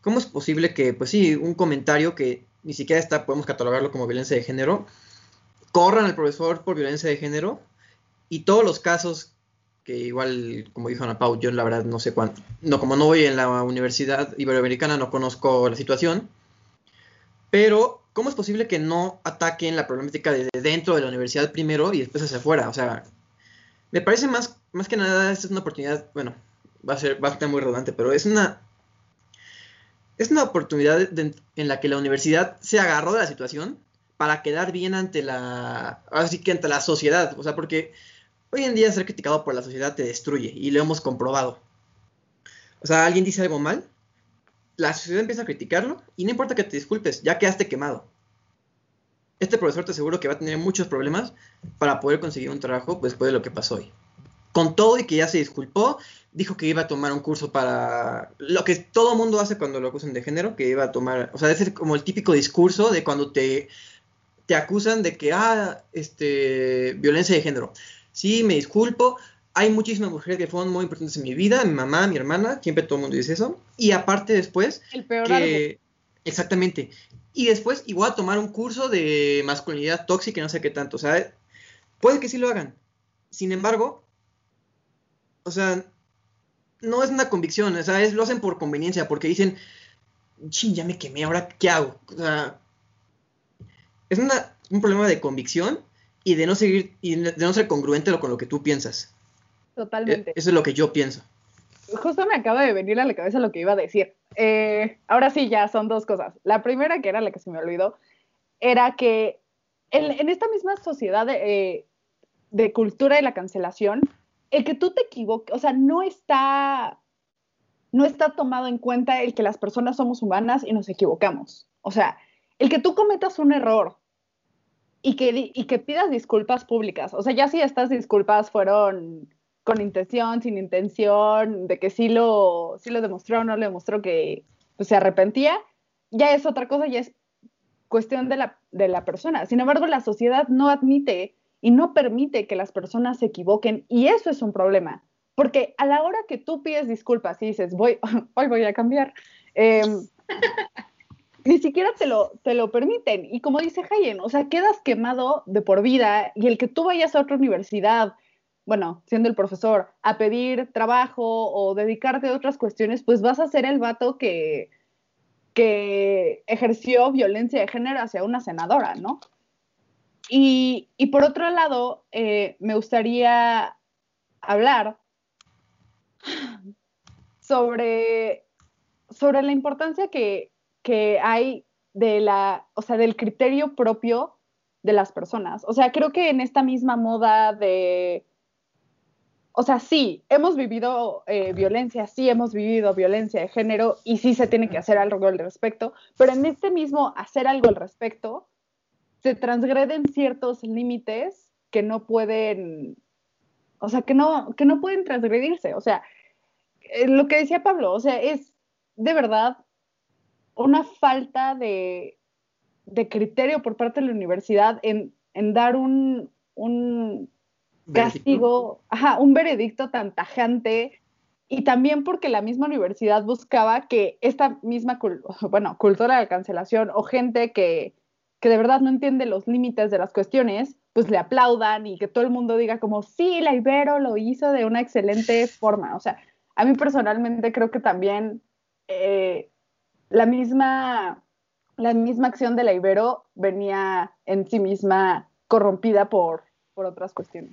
¿cómo es posible que, pues sí, un comentario que ni siquiera está, podemos catalogarlo como violencia de género, corran al profesor por violencia de género y todos los casos que igual, como dijo Ana Pau, yo la verdad no sé cuánto, no, como no voy en la Universidad Iberoamericana, no conozco la situación, pero ¿cómo es posible que no ataquen la problemática desde dentro de la universidad primero y después hacia afuera? O sea, me parece más, más que nada, esta es una oportunidad, bueno, va a ser, va a ser muy redundante, pero es una, es una oportunidad en la que la universidad se agarró de la situación para quedar bien ante la, así que ante la sociedad, o sea, porque hoy en día ser criticado por la sociedad te destruye y lo hemos comprobado. O sea, alguien dice algo mal, la sociedad empieza a criticarlo y no importa que te disculpes, ya quedaste quemado. Este profesor te aseguro que va a tener muchos problemas para poder conseguir un trabajo después de lo que pasó hoy. Con todo y que ya se disculpó, dijo que iba a tomar un curso para lo que todo mundo hace cuando lo acusan de género, que iba a tomar, o sea, es como el típico discurso de cuando te te acusan de que, ah, este, violencia de género. Sí, me disculpo. Hay muchísimas mujeres que fueron muy importantes en mi vida, mi mamá, mi hermana, siempre todo el mundo dice eso. Y aparte después... El peor que, Exactamente. Y después igual a tomar un curso de masculinidad tóxica y no sé qué tanto. O sea, puede que sí lo hagan. Sin embargo, o sea, no es una convicción, o sea, es, lo hacen por conveniencia, porque dicen, ching, ya me quemé, ahora qué hago. O sea, es un problema de convicción y de no seguir y de no ser congruente con lo que tú piensas. Totalmente. E, eso es lo que yo pienso. Justo me acaba de venir a la cabeza lo que iba a decir. Eh, ahora sí, ya son dos cosas. La primera, que era la que se me olvidó, era que en, esta misma sociedad de, eh, de cultura de la cancelación, el que tú te equivoques, o sea, no está, no está tomado en cuenta el que las personas somos humanas y nos equivocamos. O sea, el que tú cometas un error y que, y que pidas disculpas públicas, o sea, ya si estas disculpas fueron con intención, sin intención, de que sí lo, sí lo demostró o no le demostró que pues, se arrepentía, ya es otra cosa, ya es cuestión de la, de la persona. Sin embargo, la sociedad no admite y no permite que las personas se equivoquen y eso es un problema. Porque a la hora que tú pides disculpas y dices, voy, hoy voy a cambiar, eh, ni siquiera te lo, te lo permiten. Y como dice Hayen, o sea, quedas quemado de por vida y el que tú vayas a otra universidad, bueno, siendo el profesor, a pedir trabajo o dedicarte a otras cuestiones, pues vas a ser el vato que, que ejerció violencia de género hacia una senadora, ¿no? Y, y por otro lado, eh, me gustaría hablar sobre, sobre la importancia que que hay de la, o sea, del criterio propio de las personas. O sea, creo que en esta misma moda de, o sea, sí, hemos vivido eh, violencia, sí hemos vivido violencia de género y sí se tiene que hacer algo al respecto, pero en este mismo hacer algo al respecto, se transgreden ciertos límites que no pueden, o sea, que no, que no pueden transgredirse. O sea, eh, lo que decía Pablo, o sea, es de verdad una falta de, criterio por parte de la universidad en, dar un, un castigo, ajá, un veredicto tan tajante y también porque la misma universidad buscaba que esta misma, bueno, cultura de cancelación o gente que, que de verdad no entiende los límites de las cuestiones, pues le aplaudan y que todo el mundo diga como, sí, la Ibero lo hizo de una excelente forma. O sea, a mí personalmente creo que también eh, la, misma, la misma acción de la Ibero venía en sí misma corrompida por, por otras cuestiones.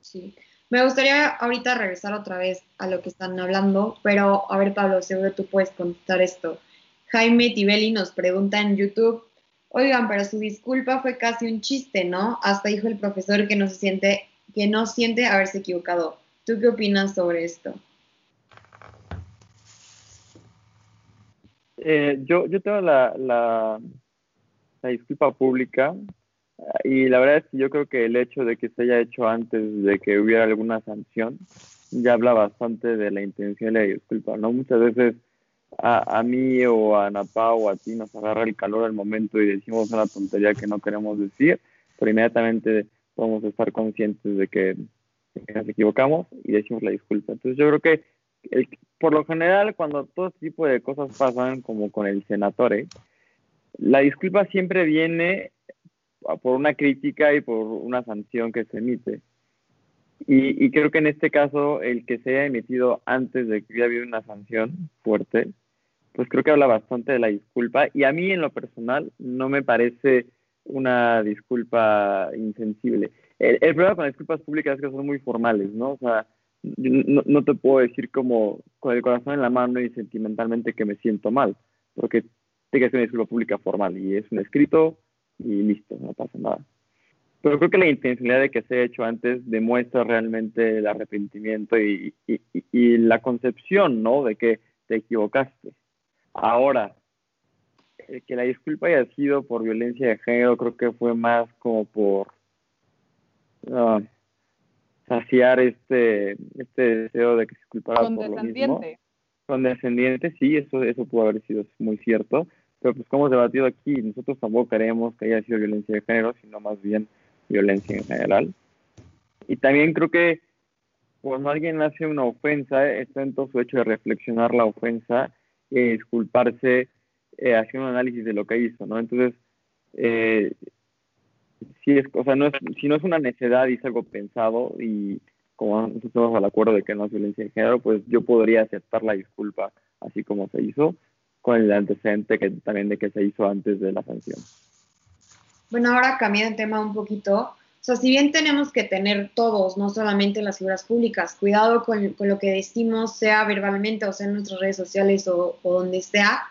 Sí. Me gustaría ahorita regresar otra vez a lo que están hablando, pero a ver, Pablo, seguro tú puedes contestar esto. Jaime Tibeli nos pregunta en YouTube, oigan, pero su disculpa fue casi un chiste, ¿no? Hasta dijo el profesor que no se siente, que no siente haberse equivocado. ¿Tú qué opinas sobre esto? Eh, yo, yo tengo la, la, disculpa pública y la verdad es que yo creo que el hecho de que se haya hecho antes de que hubiera alguna sanción ya habla bastante de la intención de la disculpa, ¿no? Muchas veces a, a mí o a Napa o a ti nos agarra el calor al momento y decimos una tontería que no queremos decir, pero inmediatamente podemos estar conscientes de que, nos equivocamos y decimos la disculpa. Entonces yo creo que por lo general, cuando todo este tipo de cosas pasan, como con el senatore, la disculpa siempre viene por una crítica y por una sanción que se emite. Y, creo que en este caso, el que se haya emitido antes de que hubiera habido una sanción fuerte, pues creo que habla bastante de la disculpa. Y a mí, en lo personal, no me parece una disculpa insensible. El, el problema con las disculpas públicas es que son muy formales, ¿no? O sea, no, no, te puedo decir como con el corazón en la mano y sentimentalmente que me siento mal, porque tengo que hacer una disculpa pública formal y es un escrito y listo, no pasa nada. Pero creo que la intencionalidad de que se haya hecho antes demuestra realmente el arrepentimiento y, la concepción, ¿no? De que te equivocaste. Ahora, que la disculpa haya sido por violencia de género, creo que fue más como por... Uh, saciar este, este deseo de que se culpara por lo mismo. descendiente sí, eso, eso pudo haber sido muy cierto, pero pues como hemos debatido aquí, nosotros tampoco queremos que haya sido violencia de género, sino más bien violencia en general. Y también creo que cuando alguien hace una ofensa, está en todo su hecho de reflexionar la ofensa y disculparse eh, haciendo un análisis de lo que hizo, ¿no? Entonces, eh, si es, o sea, no es, si no es una necedad y es algo pensado y como estamos al acuerdo de que no es violencia de género, pues yo podría aceptar la disculpa así como se hizo, con el antecedente que también de que se hizo antes de la sanción. Bueno, ahora cambiando de tema un poquito, o sea, si bien tenemos que tener todos, no solamente las figuras públicas, cuidado con, con lo que decimos, sea verbalmente o sea en nuestras redes sociales o, o donde sea,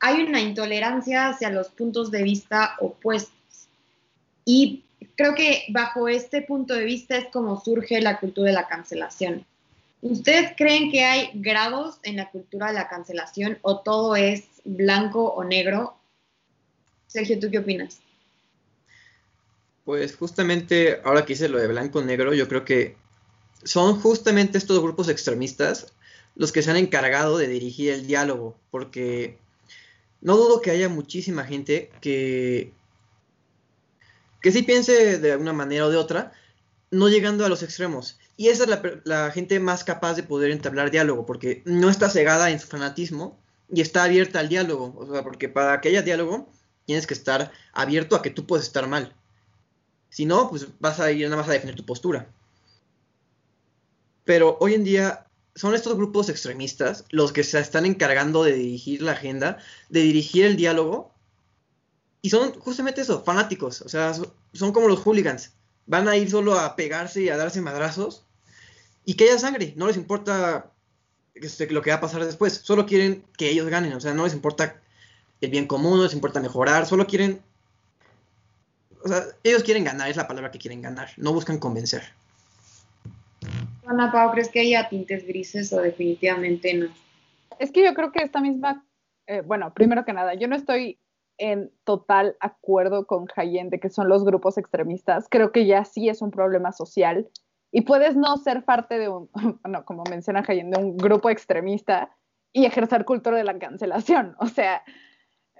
hay una intolerancia hacia los puntos de vista opuestos. Y creo que bajo este punto de vista es como surge la cultura de la cancelación. ¿Ustedes creen que hay grados en la cultura de la cancelación o todo es blanco o negro? Sergio, ¿tú qué opinas? Pues justamente ahora que hice lo de blanco o negro, yo creo que son justamente estos grupos extremistas los que se han encargado de dirigir el diálogo, porque no dudo que haya muchísima gente que que sí piense de alguna manera o de otra, no llegando a los extremos. Y esa es la, gente más capaz de poder entablar diálogo, porque no está cegada en su fanatismo y está abierta al diálogo. O sea, porque para que haya diálogo, tienes que estar abierto a que tú puedes estar mal. Si no, pues vas a ir nada más a defender tu postura. Pero hoy en día son estos grupos extremistas los que se están encargando de dirigir la agenda, de dirigir el diálogo y son justamente eso, fanáticos. O sea, son, como los hooligans. Van a ir solo a pegarse y a darse madrazos. Y que haya sangre. No les importa este, lo que va a pasar después. Solo quieren que ellos ganen, o sea, no les importa el bien común, no les importa mejorar, solo quieren... O sea, ellos quieren ganar, es la palabra que quieren ganar, no buscan convencer. Ana Pau, ¿crees que haya tintes grises o definitivamente no? Es que yo creo que esta misma, eh, bueno, primero que nada, yo no estoy en total acuerdo con Jayen de que son los grupos extremistas. Creo que ya sí es un problema social y puedes no ser parte de un, bueno, como menciona Jayen, de un grupo extremista y ejercer cultura de la cancelación. O sea,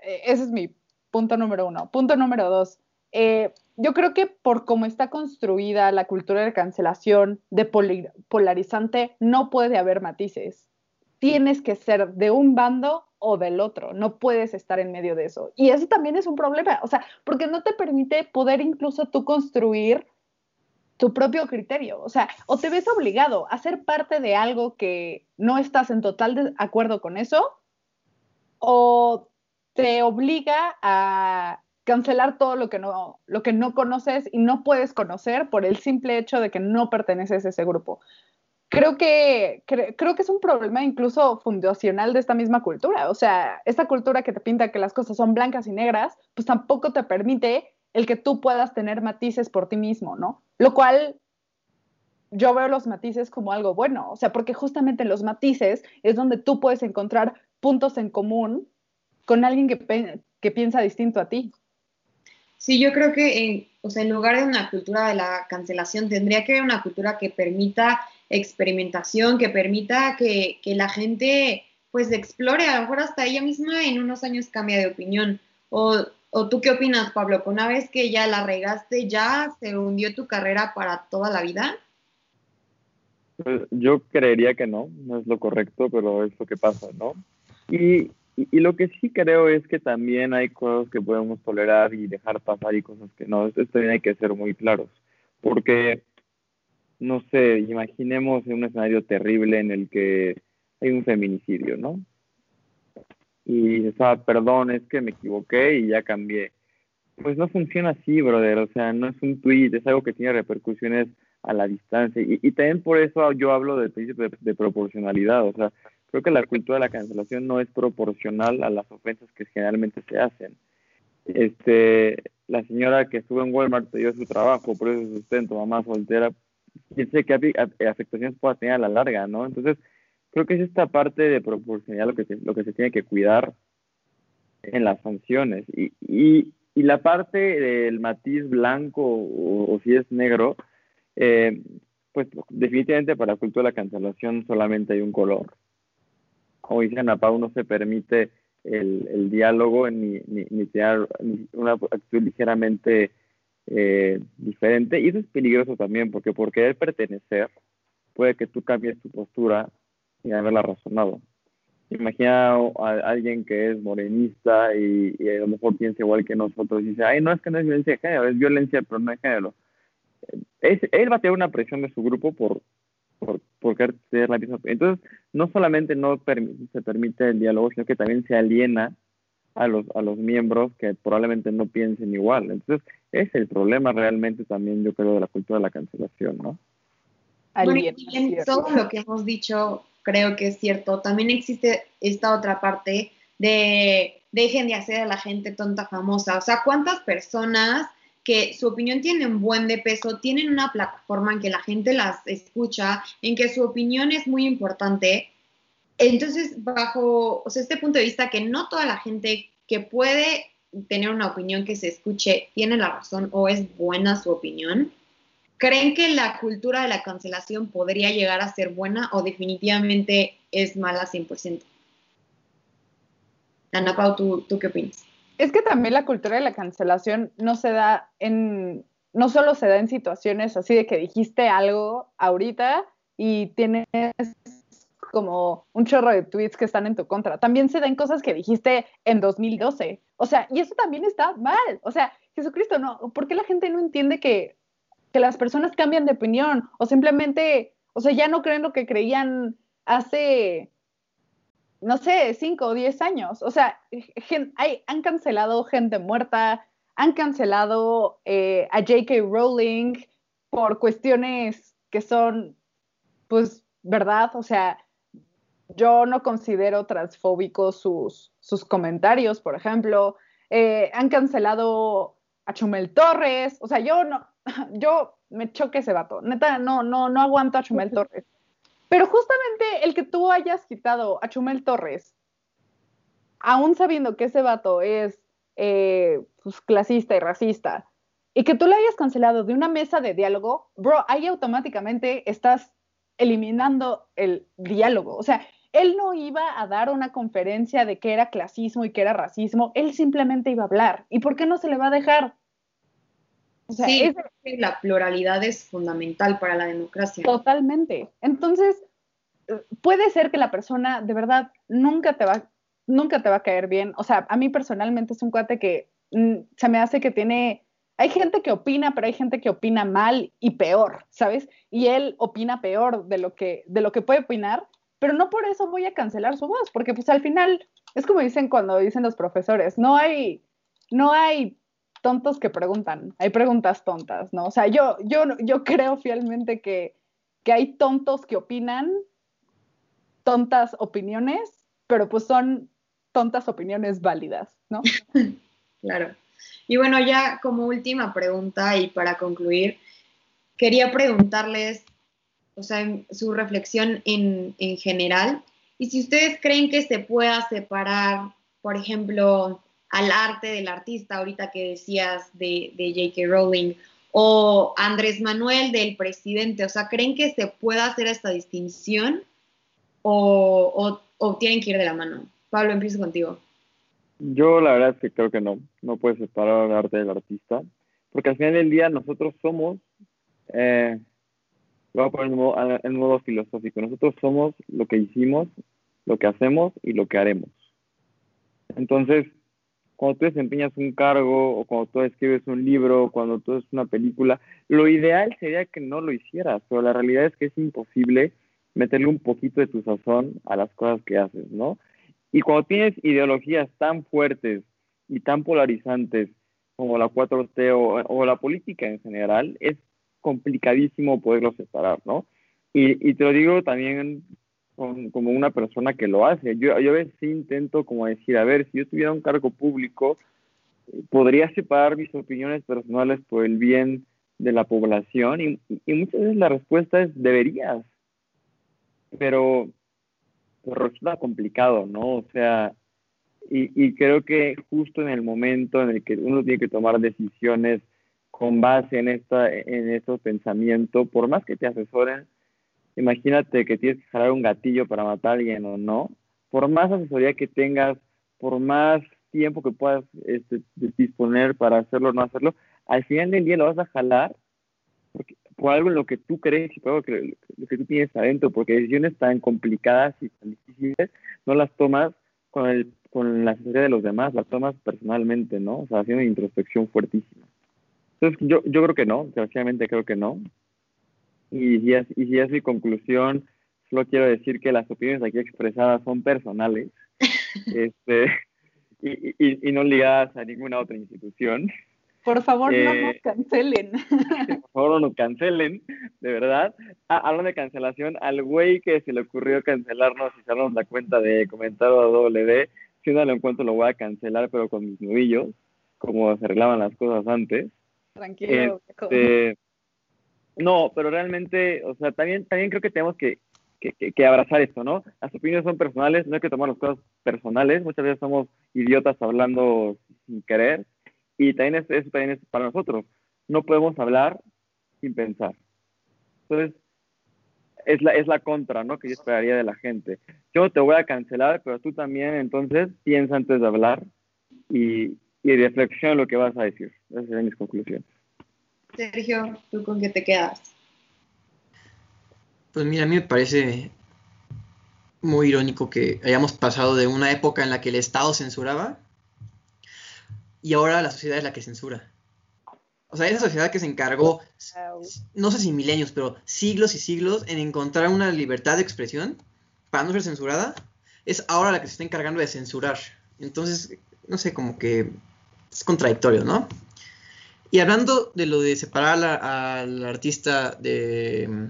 eh, ese es mi punto número uno. Punto número dos. Eh, yo creo que por cómo está construida la cultura de cancelación, de polarizante, no puede haber matices. Tienes que ser de un bando o del otro, no puedes estar en medio de eso. Y eso también es un problema, o sea, porque no te permite poder incluso tú construir tu propio criterio, o sea, o te ves obligado a ser parte de algo que no estás en total acuerdo con eso, o te obliga a cancelar todo lo que no lo que no conoces y no puedes conocer por el simple hecho de que no perteneces a ese grupo creo que, creo que es un problema incluso fundacional de esta misma cultura. O sea, esta cultura que te pinta que las cosas son blancas y negras, pues tampoco te permite el que tú puedas tener matices por ti mismo, ¿no? Lo cual yo veo los matices como algo bueno, o sea, porque justamente los matices es donde tú puedes encontrar puntos en común con alguien que, que piensa distinto a ti. Sí, yo creo que o sea, en lugar de una cultura de la cancelación, tendría que haber una cultura que permita experimentación, que permita que, la gente pues explore, a lo mejor hasta ella misma en unos años cambia de opinión. O, o tú qué opinas, Pablo? ¿Que una vez que ya la regaste, ya se hundió tu carrera para toda la vida? Pues, yo creería que no, no es lo correcto, pero es lo que pasa, ¿no? Y, y, lo que sí creo es que también hay cosas que podemos tolerar y dejar pasar y cosas que no. Esto también hay que ser muy claros, porque no sé, imaginemos un escenario terrible en el que hay un feminicidio, ¿no? Y dices, ah, perdón, es que me equivoqué y ya cambié. Pues no funciona así, brother, o sea, no es un tweet, es algo que tiene repercusiones a la distancia. Y, y también por eso yo hablo del principio de, proporcionalidad, o sea, creo que la cultura de la cancelación no es proporcional a las ofensas que generalmente se hacen. Este, la señora que estuvo en Walmart dio su trabajo, por eso sustento, mamá soltera, quién sé qué afectaciones pueda tener a la larga, ¿no? Entonces, creo que es esta parte de proporcionalidad lo que se, tiene que cuidar en las sanciones. Y, y, y la parte del matiz blanco o, si es negro, eh, pues definitivamente para la cultura de la cancelación solamente hay un color. Como dice Ana no se permite el, el diálogo ni, ni, ni tener una actitud ligeramente eh, diferente y eso es peligroso también porque por querer pertenecer puede que tú cambies tu postura sin haberla razonado. Imagina a alguien que es morenista y, a lo mejor piensa igual que nosotros y dice, ay, no es que no es violencia de género, es violencia pero no es género. Es, él va a tener una presión de su grupo por, por, por querer tener la misma. Entonces, no solamente no se permite el diálogo, sino que también se aliena a los, a los miembros que probablemente no piensen igual. Entonces, es el problema realmente también, yo creo, de la cultura de la cancelación, ¿no? Bueno, todo lo que hemos dicho creo que es cierto. También existe esta otra parte de dejen de hacer a la gente tonta famosa. O sea, ¿cuántas personas que su opinión tiene un buen de peso, tienen una plataforma en que la gente las escucha, en que su opinión es muy importante entonces, bajo este punto de vista, que no toda la gente que puede tener una opinión que se escuche tiene la razón o es buena su opinión, ¿creen que la cultura de la cancelación podría llegar a ser buena o definitivamente es mala 100%? Ana Pau, ¿tú, ¿tú qué opinas? Es que también la cultura de la cancelación no se da en, no solo se da en situaciones así de que dijiste algo ahorita y tienes como un chorro de tweets que están en tu contra. También se dan cosas que dijiste en 2012. O sea, y eso también está mal. O sea, Jesucristo, no, ¿por qué la gente no entiende que, que las personas cambian de opinión? O simplemente, o sea, ya no creen lo que creían hace, no sé, cinco o diez años. O sea, hay, han cancelado gente muerta, han cancelado eh, a J.K. Rowling por cuestiones que son, pues, verdad. O sea, yo no considero transfóbicos sus, sus comentarios, por ejemplo. Eh, han cancelado a Chumel Torres, o sea, yo no, yo me choque ese vato, neta, no, no, no aguanto a Chumel Torres. Pero justamente el que tú hayas quitado a Chumel Torres, aún sabiendo que ese vato es eh, pues, clasista y racista, y que tú lo hayas cancelado de una mesa de diálogo, bro, ahí automáticamente estás eliminando el diálogo. O sea, él no iba a dar una conferencia de que era clasismo y que era racismo, él simplemente iba a hablar. ¿Y por qué no se le va a dejar? O sea, sí, la pluralidad es fundamental para la democracia. Totalmente. Entonces, puede ser que la persona de verdad nunca te va, nunca te va a caer bien. O sea, a mí personalmente es un cuate que mm, se me hace que tiene hay gente que opina, pero hay gente que opina mal y peor, ¿sabes? Y él opina peor de lo que, de lo que puede opinar, pero no por eso voy a cancelar su voz, porque pues al final es como dicen cuando dicen los profesores, no hay, no hay tontos que preguntan, hay preguntas tontas, ¿no? O sea, yo, yo, yo creo fielmente que, que hay tontos que opinan, tontas opiniones, pero pues son tontas opiniones válidas, ¿no? claro. Y bueno, ya como última pregunta y para concluir, quería preguntarles, o sea, su reflexión en, general, y si ustedes creen que se pueda separar, por ejemplo, al arte del artista, ahorita que decías de, de J.K. Rowling, o Andrés Manuel del presidente, o sea, ¿creen que se pueda hacer esta distinción o, o tienen que ir de la mano? Pablo, empiezo contigo. Yo la verdad es que creo que no, no puedes separar el arte del artista, porque al final del día nosotros somos, eh, voy a poner en modo, filosófico, nosotros somos lo que hicimos, lo que hacemos y lo que haremos. Entonces, cuando tú desempeñas un cargo o cuando tú escribes un libro, cuando tú haces una película, lo ideal sería que no lo hicieras, pero la realidad es que es imposible meterle un poquito de tu sazón a las cosas que haces, ¿no? Y cuando tienes ideologías tan fuertes y tan polarizantes como la 4T o, la política en general, es complicadísimo poderlos separar, ¿no? Y, te lo digo también como una persona que lo hace. Yo, yo a veces intento como decir, a ver, si yo tuviera un cargo público, podría separar mis opiniones personales por el bien de la población y, y muchas veces la respuesta es deberías. Pero resulta complicado, ¿no? O sea, y, y creo que justo en el momento en el que uno tiene que tomar decisiones con base en, esta, en estos pensamientos, por más que te asesoren, imagínate que tienes que jalar un gatillo para matar a alguien o no, por más asesoría que tengas, por más tiempo que puedas este, disponer para hacerlo o no hacerlo, al final del día lo vas a jalar porque, por algo en lo que tú crees y por algo que, lo que tú tienes adentro, porque decisiones tan complicadas y tan difíciles no las tomas con, el, con la asesoría de los demás, las tomas personalmente, ¿no? O sea, haciendo introspección fuertísima. Entonces, yo, yo creo que no, desgraciadamente creo que no. Y si, es, y si es mi conclusión, solo quiero decir que las opiniones aquí expresadas son personales este, y, y, y no ligadas a ninguna otra institución. Por favor, no nos eh, cancelen. Por favor, no nos cancelen, de verdad. Ah, hablando de cancelación, al güey que se le ocurrió cancelarnos y cerrarnos la cuenta de comentario W, si no lo encuentro lo voy a cancelar, pero con mis nudillos, como se arreglaban las cosas antes. Tranquilo. Este, no, pero realmente, o sea, también, también creo que tenemos que, que, que, abrazar esto, ¿no? Las opiniones son personales, no hay que tomar las cosas personales. Muchas veces somos idiotas hablando sin querer y también es, eso también es para nosotros. No podemos hablar sin pensar. Entonces, es la, es la contra, ¿no? Que yo esperaría de la gente. Yo te voy a cancelar, pero tú también, entonces, piensa antes de hablar y, y reflexiona lo que vas a decir. Esas son mis conclusiones. Sergio, ¿tú con qué te quedas? Pues mira, a mí me parece muy irónico que hayamos pasado de una época en la que el Estado censuraba y ahora la sociedad es la que censura. O sea, esa sociedad que se encargó, no sé si milenios, pero siglos y siglos en encontrar una libertad de expresión para no ser censurada, es ahora la que se está encargando de censurar. Entonces, no sé, como que es contradictorio, ¿no? Y hablando de lo de separar al artista de,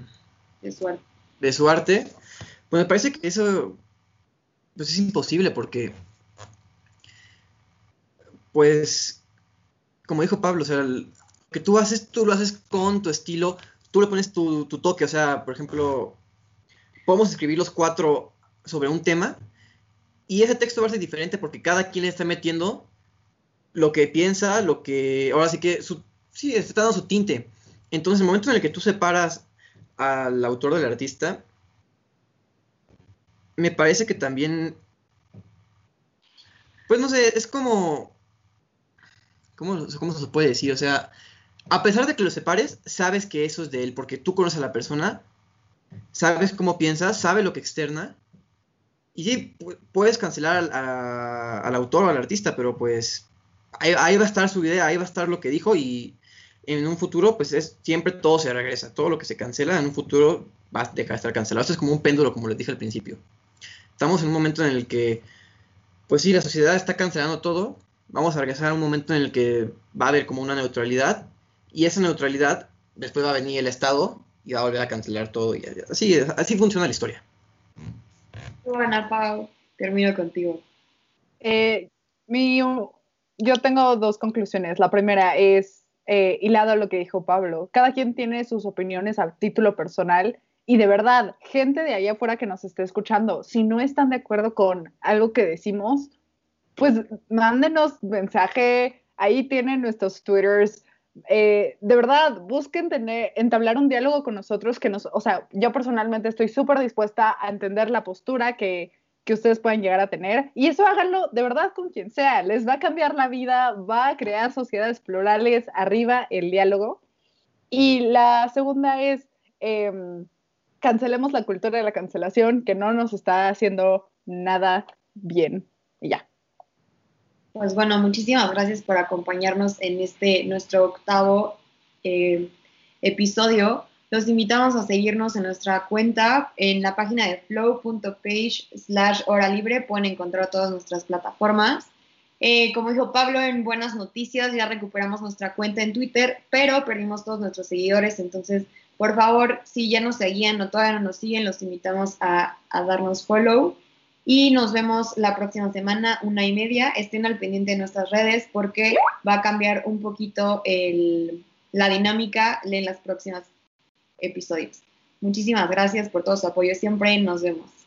de, su arte. de su arte, pues me parece que eso pues es imposible porque, pues, como dijo Pablo, o sea, el- que tú haces, tú lo haces con tu estilo, tú le pones tu, tu toque, o sea, por ejemplo, podemos escribir los cuatro sobre un tema y ese texto va a ser diferente porque cada quien le está metiendo lo que piensa, lo que, ahora sí que, sí, está dando su tinte. Entonces, el momento en el que tú separas al autor del artista, me parece que también, pues no sé, es como, ¿cómo, cómo se puede decir? O sea, a pesar de que lo separes, sabes que eso es de él, porque tú conoces a la persona, sabes cómo piensa, sabes lo que externa, y sí, pu- puedes cancelar al, autor o al artista, pero pues ahí, ahí va a estar su idea, ahí va a estar lo que dijo, y en un futuro, pues es siempre todo se regresa, todo lo que se cancela en un futuro va a dejar de estar cancelado. Esto es como un péndulo, como les dije al principio. Estamos en un momento en el que, pues sí, la sociedad está cancelando todo. Vamos a regresar a un momento en el que va a haber como una neutralidad. Y esa neutralidad, después va a venir el Estado y va a volver a cancelar todo. Y así, así funciona la historia. Bueno, Pau, termino contigo. Eh, yo tengo dos conclusiones. La primera es, eh, hilado a lo que dijo Pablo, cada quien tiene sus opiniones a título personal y de verdad, gente de allá afuera que nos esté escuchando, si no están de acuerdo con algo que decimos, pues mándenos mensaje, ahí tienen nuestros twitters. Eh, de verdad, busquen tener, entablar un diálogo con nosotros que nos, o sea, yo personalmente estoy súper dispuesta a entender la postura que, que ustedes pueden llegar a tener. Y eso háganlo de verdad con quien sea. Les va a cambiar la vida, va a crear sociedades plurales, arriba el diálogo. Y la segunda es, eh, cancelemos la cultura de la cancelación, que no nos está haciendo nada bien. Y ya. Pues bueno, muchísimas gracias por acompañarnos en este nuestro octavo eh, episodio. Los invitamos a seguirnos en nuestra cuenta en la página de flow.page slash hora libre. Pueden encontrar todas nuestras plataformas. Eh, como dijo Pablo, en buenas noticias ya recuperamos nuestra cuenta en Twitter, pero perdimos todos nuestros seguidores. Entonces, por favor, si ya nos seguían o todavía no nos siguen, los invitamos a, a darnos follow. Y nos vemos la próxima semana, una y media. Estén al pendiente de nuestras redes porque va a cambiar un poquito el, la dinámica en los próximos episodios. Muchísimas gracias por todo su apoyo siempre. Nos vemos.